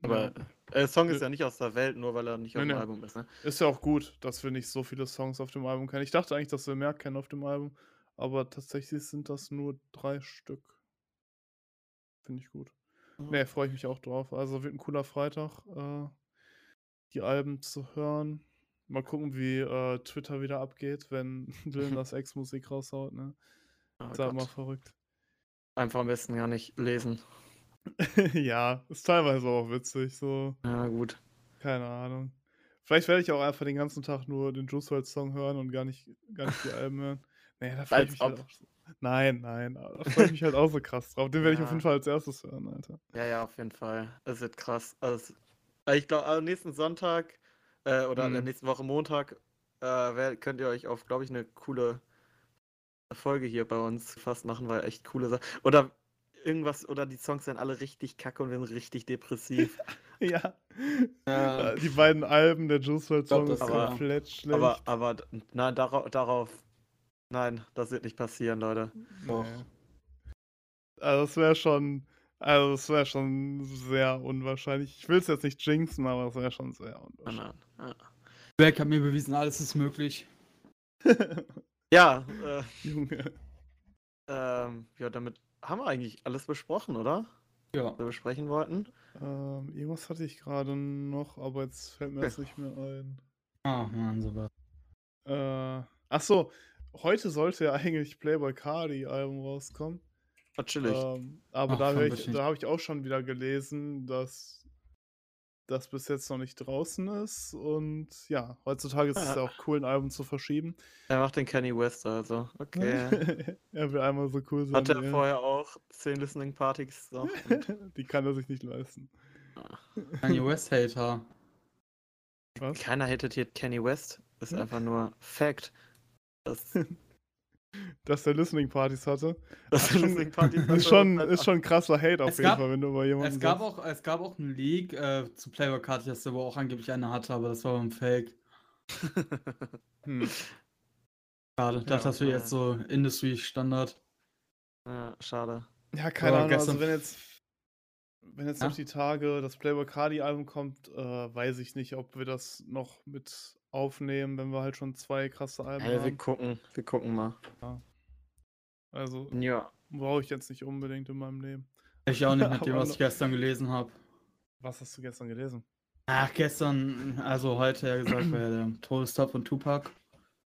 Aber äh, der Song ist ja nicht aus der Welt, nur weil er nicht auf Nee, dem nee. Album ist, ne? Ist ja auch gut, dass wir nicht so viele Songs auf dem Album kennen. Ich dachte eigentlich, dass wir mehr kennen auf dem Album, aber tatsächlich sind das nur drei Stück. Finde ich gut. Ja. Ne, freue ich mich auch drauf. Also wird ein cooler Freitag, äh, die Alben zu hören. Mal gucken, wie äh, Twitter wieder abgeht, wenn Lil Nas X Musik raushaut. Ne? Oh Ist Gott. verrückt. Einfach am besten gar nicht lesen. ja, ist teilweise auch witzig. So, Ja, gut. keine Ahnung. Vielleicht werde ich auch einfach den ganzen Tag nur den Juice WRLD Song hören und gar nicht, gar nicht die Alben hören. Nee, da freue ich mich halt auch so. Nein, nein, da freue ich mich halt auch so krass drauf. Den werde ich auf Ja. jeden Fall als erstes hören, Alter. Ja, ja, auf jeden Fall. Es wird krass. Also, ich glaube, am nächsten Sonntag äh, oder in der Mhm. nächsten Woche Montag äh, könnt ihr euch auf, glaube ich, eine coole Folge hier bei uns fast machen, weil echt coole Sachen. Oder irgendwas, oder die Songs sind alle richtig kacke und wir sind richtig depressiv. Ja. Ja. Äh, Die beiden Alben, der Juice WRLD glaub, Song das ist war- komplett schlecht. aber, aber, nein, darauf, darauf, nein, das wird nicht passieren, Leute. Nee. Also es wäre schon, also es wäre schon sehr unwahrscheinlich. Ich will es jetzt nicht jinxen, aber es wäre schon sehr Nein, unwahrscheinlich. nein. Ja, Black hat mir bewiesen, alles ist möglich. ja, äh, Junge. Ähm, ja, damit haben wir eigentlich alles besprochen, oder? Ja. Was wir besprechen wollten. Ähm, irgendwas hatte ich gerade noch, aber jetzt fällt mir das nicht mehr ein. Ah, Mann, sowas. Äh, ach so, heute sollte ja eigentlich Playboy Cardi Album rauskommen. Natürlich. Ähm, aber Ach, da, ich, da habe ich auch schon wieder gelesen, dass das bis jetzt noch nicht draußen ist. Und ja, heutzutage ist es Ja. ja auch cool, ein Album zu verschieben. Er macht den Kanye West, also. Okay. er will einmal so cool sein. Hat er er. vorher auch 10 Listening Partys Die kann er sich nicht leisten. Kanye West Hater. Was? keiner hatet hier Kanye West. Ist Hm? einfach nur Fact. Das, Dass der Listening Partys hatte. das Ach, Listening Partys Ist schon, ist schon krasser Hate auf Es jeden gab- Fall, wenn du über jemanden Es gab, sagst. auch, es gab auch einen Leak äh, zu Playboy dass der wohl auch angeblich eine hatte, aber das war ein Fake. Hm. Schade, Ja, dachte, das wäre äh. jetzt so Industry-Standard. ja, schade. Ja, keine Aber Ahnung. Also gestern- wenn jetzt, wenn jetzt Ja? noch die Tage das Playboy Cardi Album kommt, äh, weiß ich nicht, ob wir das noch mit aufnehmen, wenn wir halt schon zwei krasse Alben Hey, wir haben. gucken, wir gucken mal. Also Ja. brauche ich jetzt nicht unbedingt in meinem Leben. Ich auch nicht mit dem, was ich gestern gelesen habe. Was hast du gestern gelesen? Ach, gestern, also heute ja gesagt, war ja der Todestag von Tupac.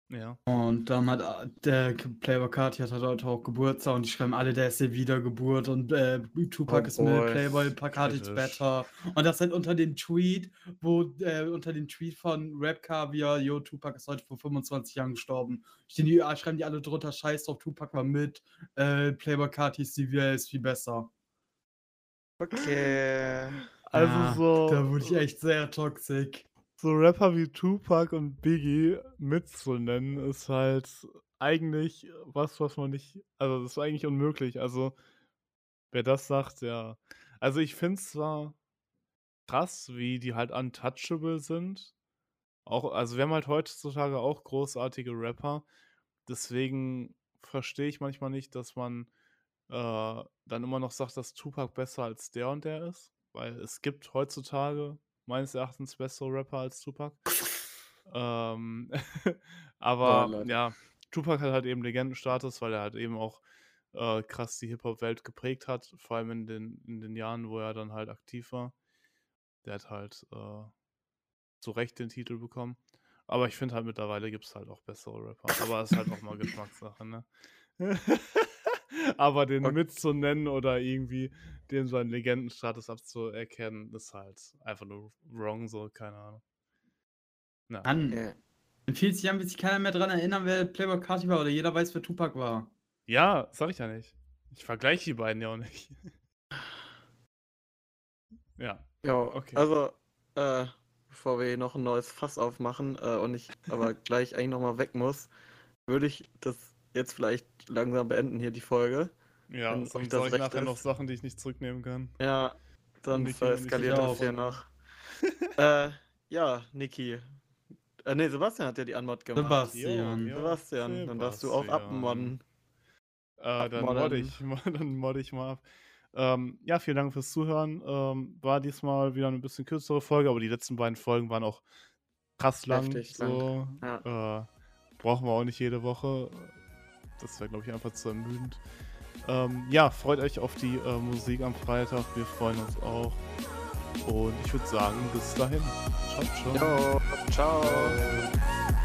Ja. Und dann hat äh, der Playboy Carti hat halt heute auch Geburtstag und die schreiben alle, der ist der Wiedergeburt und äh, Tupac Oh ist mit boy. Playboy Carti is Kritisch. better. Und das halt unter dem Tweet, wo äh, unter dem Tweet von Rap Caviar, yo, Tupac ist heute vor 25 Jahren gestorben. Stehen die, ah, schreiben die alle drunter, scheiß drauf, Tupac war mit, äh, Playboy Carti ist die ist viel besser. Okay. Also Ja, so, Da wurde ich echt sehr toxisch. So Rapper wie Tupac und Biggie mitzunennen, ist halt eigentlich was, was man nicht, also das ist eigentlich unmöglich. Also wer das sagt, ja. Also ich finde es zwar krass, wie die halt untouchable sind. Auch, also wir haben halt heutzutage auch großartige Rapper. Deswegen verstehe ich manchmal nicht, dass man äh, dann immer noch sagt, dass Tupac besser als der und der ist. Weil es gibt heutzutage meines Erachtens bessere Rapper als Tupac. ähm, aber Leute. ja, Tupac hat halt eben Legendenstatus, weil er halt eben auch äh, krass die Hip-Hop-Welt geprägt hat, vor allem in den, in den Jahren, wo er dann halt aktiv war. Der hat halt äh, zu Recht den Titel bekommen. Aber ich finde halt mittlerweile gibt es halt auch bessere Rapper. Aber es ist halt auch mal Geschmackssache, ne? Aber den Okay. mitzunennen oder irgendwie den seinen Legendenstatus abzuerkennen, ist halt einfach nur wrong, so, keine Ahnung. Na. Mann, okay. in 40 Jahren wird sich keiner mehr dran erinnern, wer Playboy Carti war oder jeder weiß, wer Tupac war. Ja, sag ich ja nicht. Ich vergleiche die beiden ja auch nicht. ja. Ja, Okay. also, äh, bevor wir hier noch ein neues Fass aufmachen äh, und ich aber gleich eigentlich nochmal weg muss, würde ich das jetzt vielleicht langsam beenden hier, die Folge. Ja, Wenn sonst das habe ich recht nachher noch ist. Sachen, die ich nicht zurücknehmen kann. Ja, dann eskaliert das auch. hier noch. äh, ja, Niki. Äh, nee, Sebastian hat ja die Anmod gemacht. Sebastian. Jo, Sebastian, dann darfst du auch Sebastian. abmodden. Äh, dann modde ich, mal- dann ich mal ab. Ähm, ja, vielen Dank fürs Zuhören. Ähm, war diesmal wieder eine bisschen kürzere Folge, aber die letzten beiden Folgen waren auch krass lang. Heftig so. lang, ja. Äh, brauchen wir auch nicht jede Woche. Das wäre, glaube ich, einfach zu ermüdend. Ähm, ja, freut euch auf die äh, Musik am Freitag. Wir freuen uns auch. Und ich würde sagen, bis dahin. Ciao, ciao. Jo, ciao.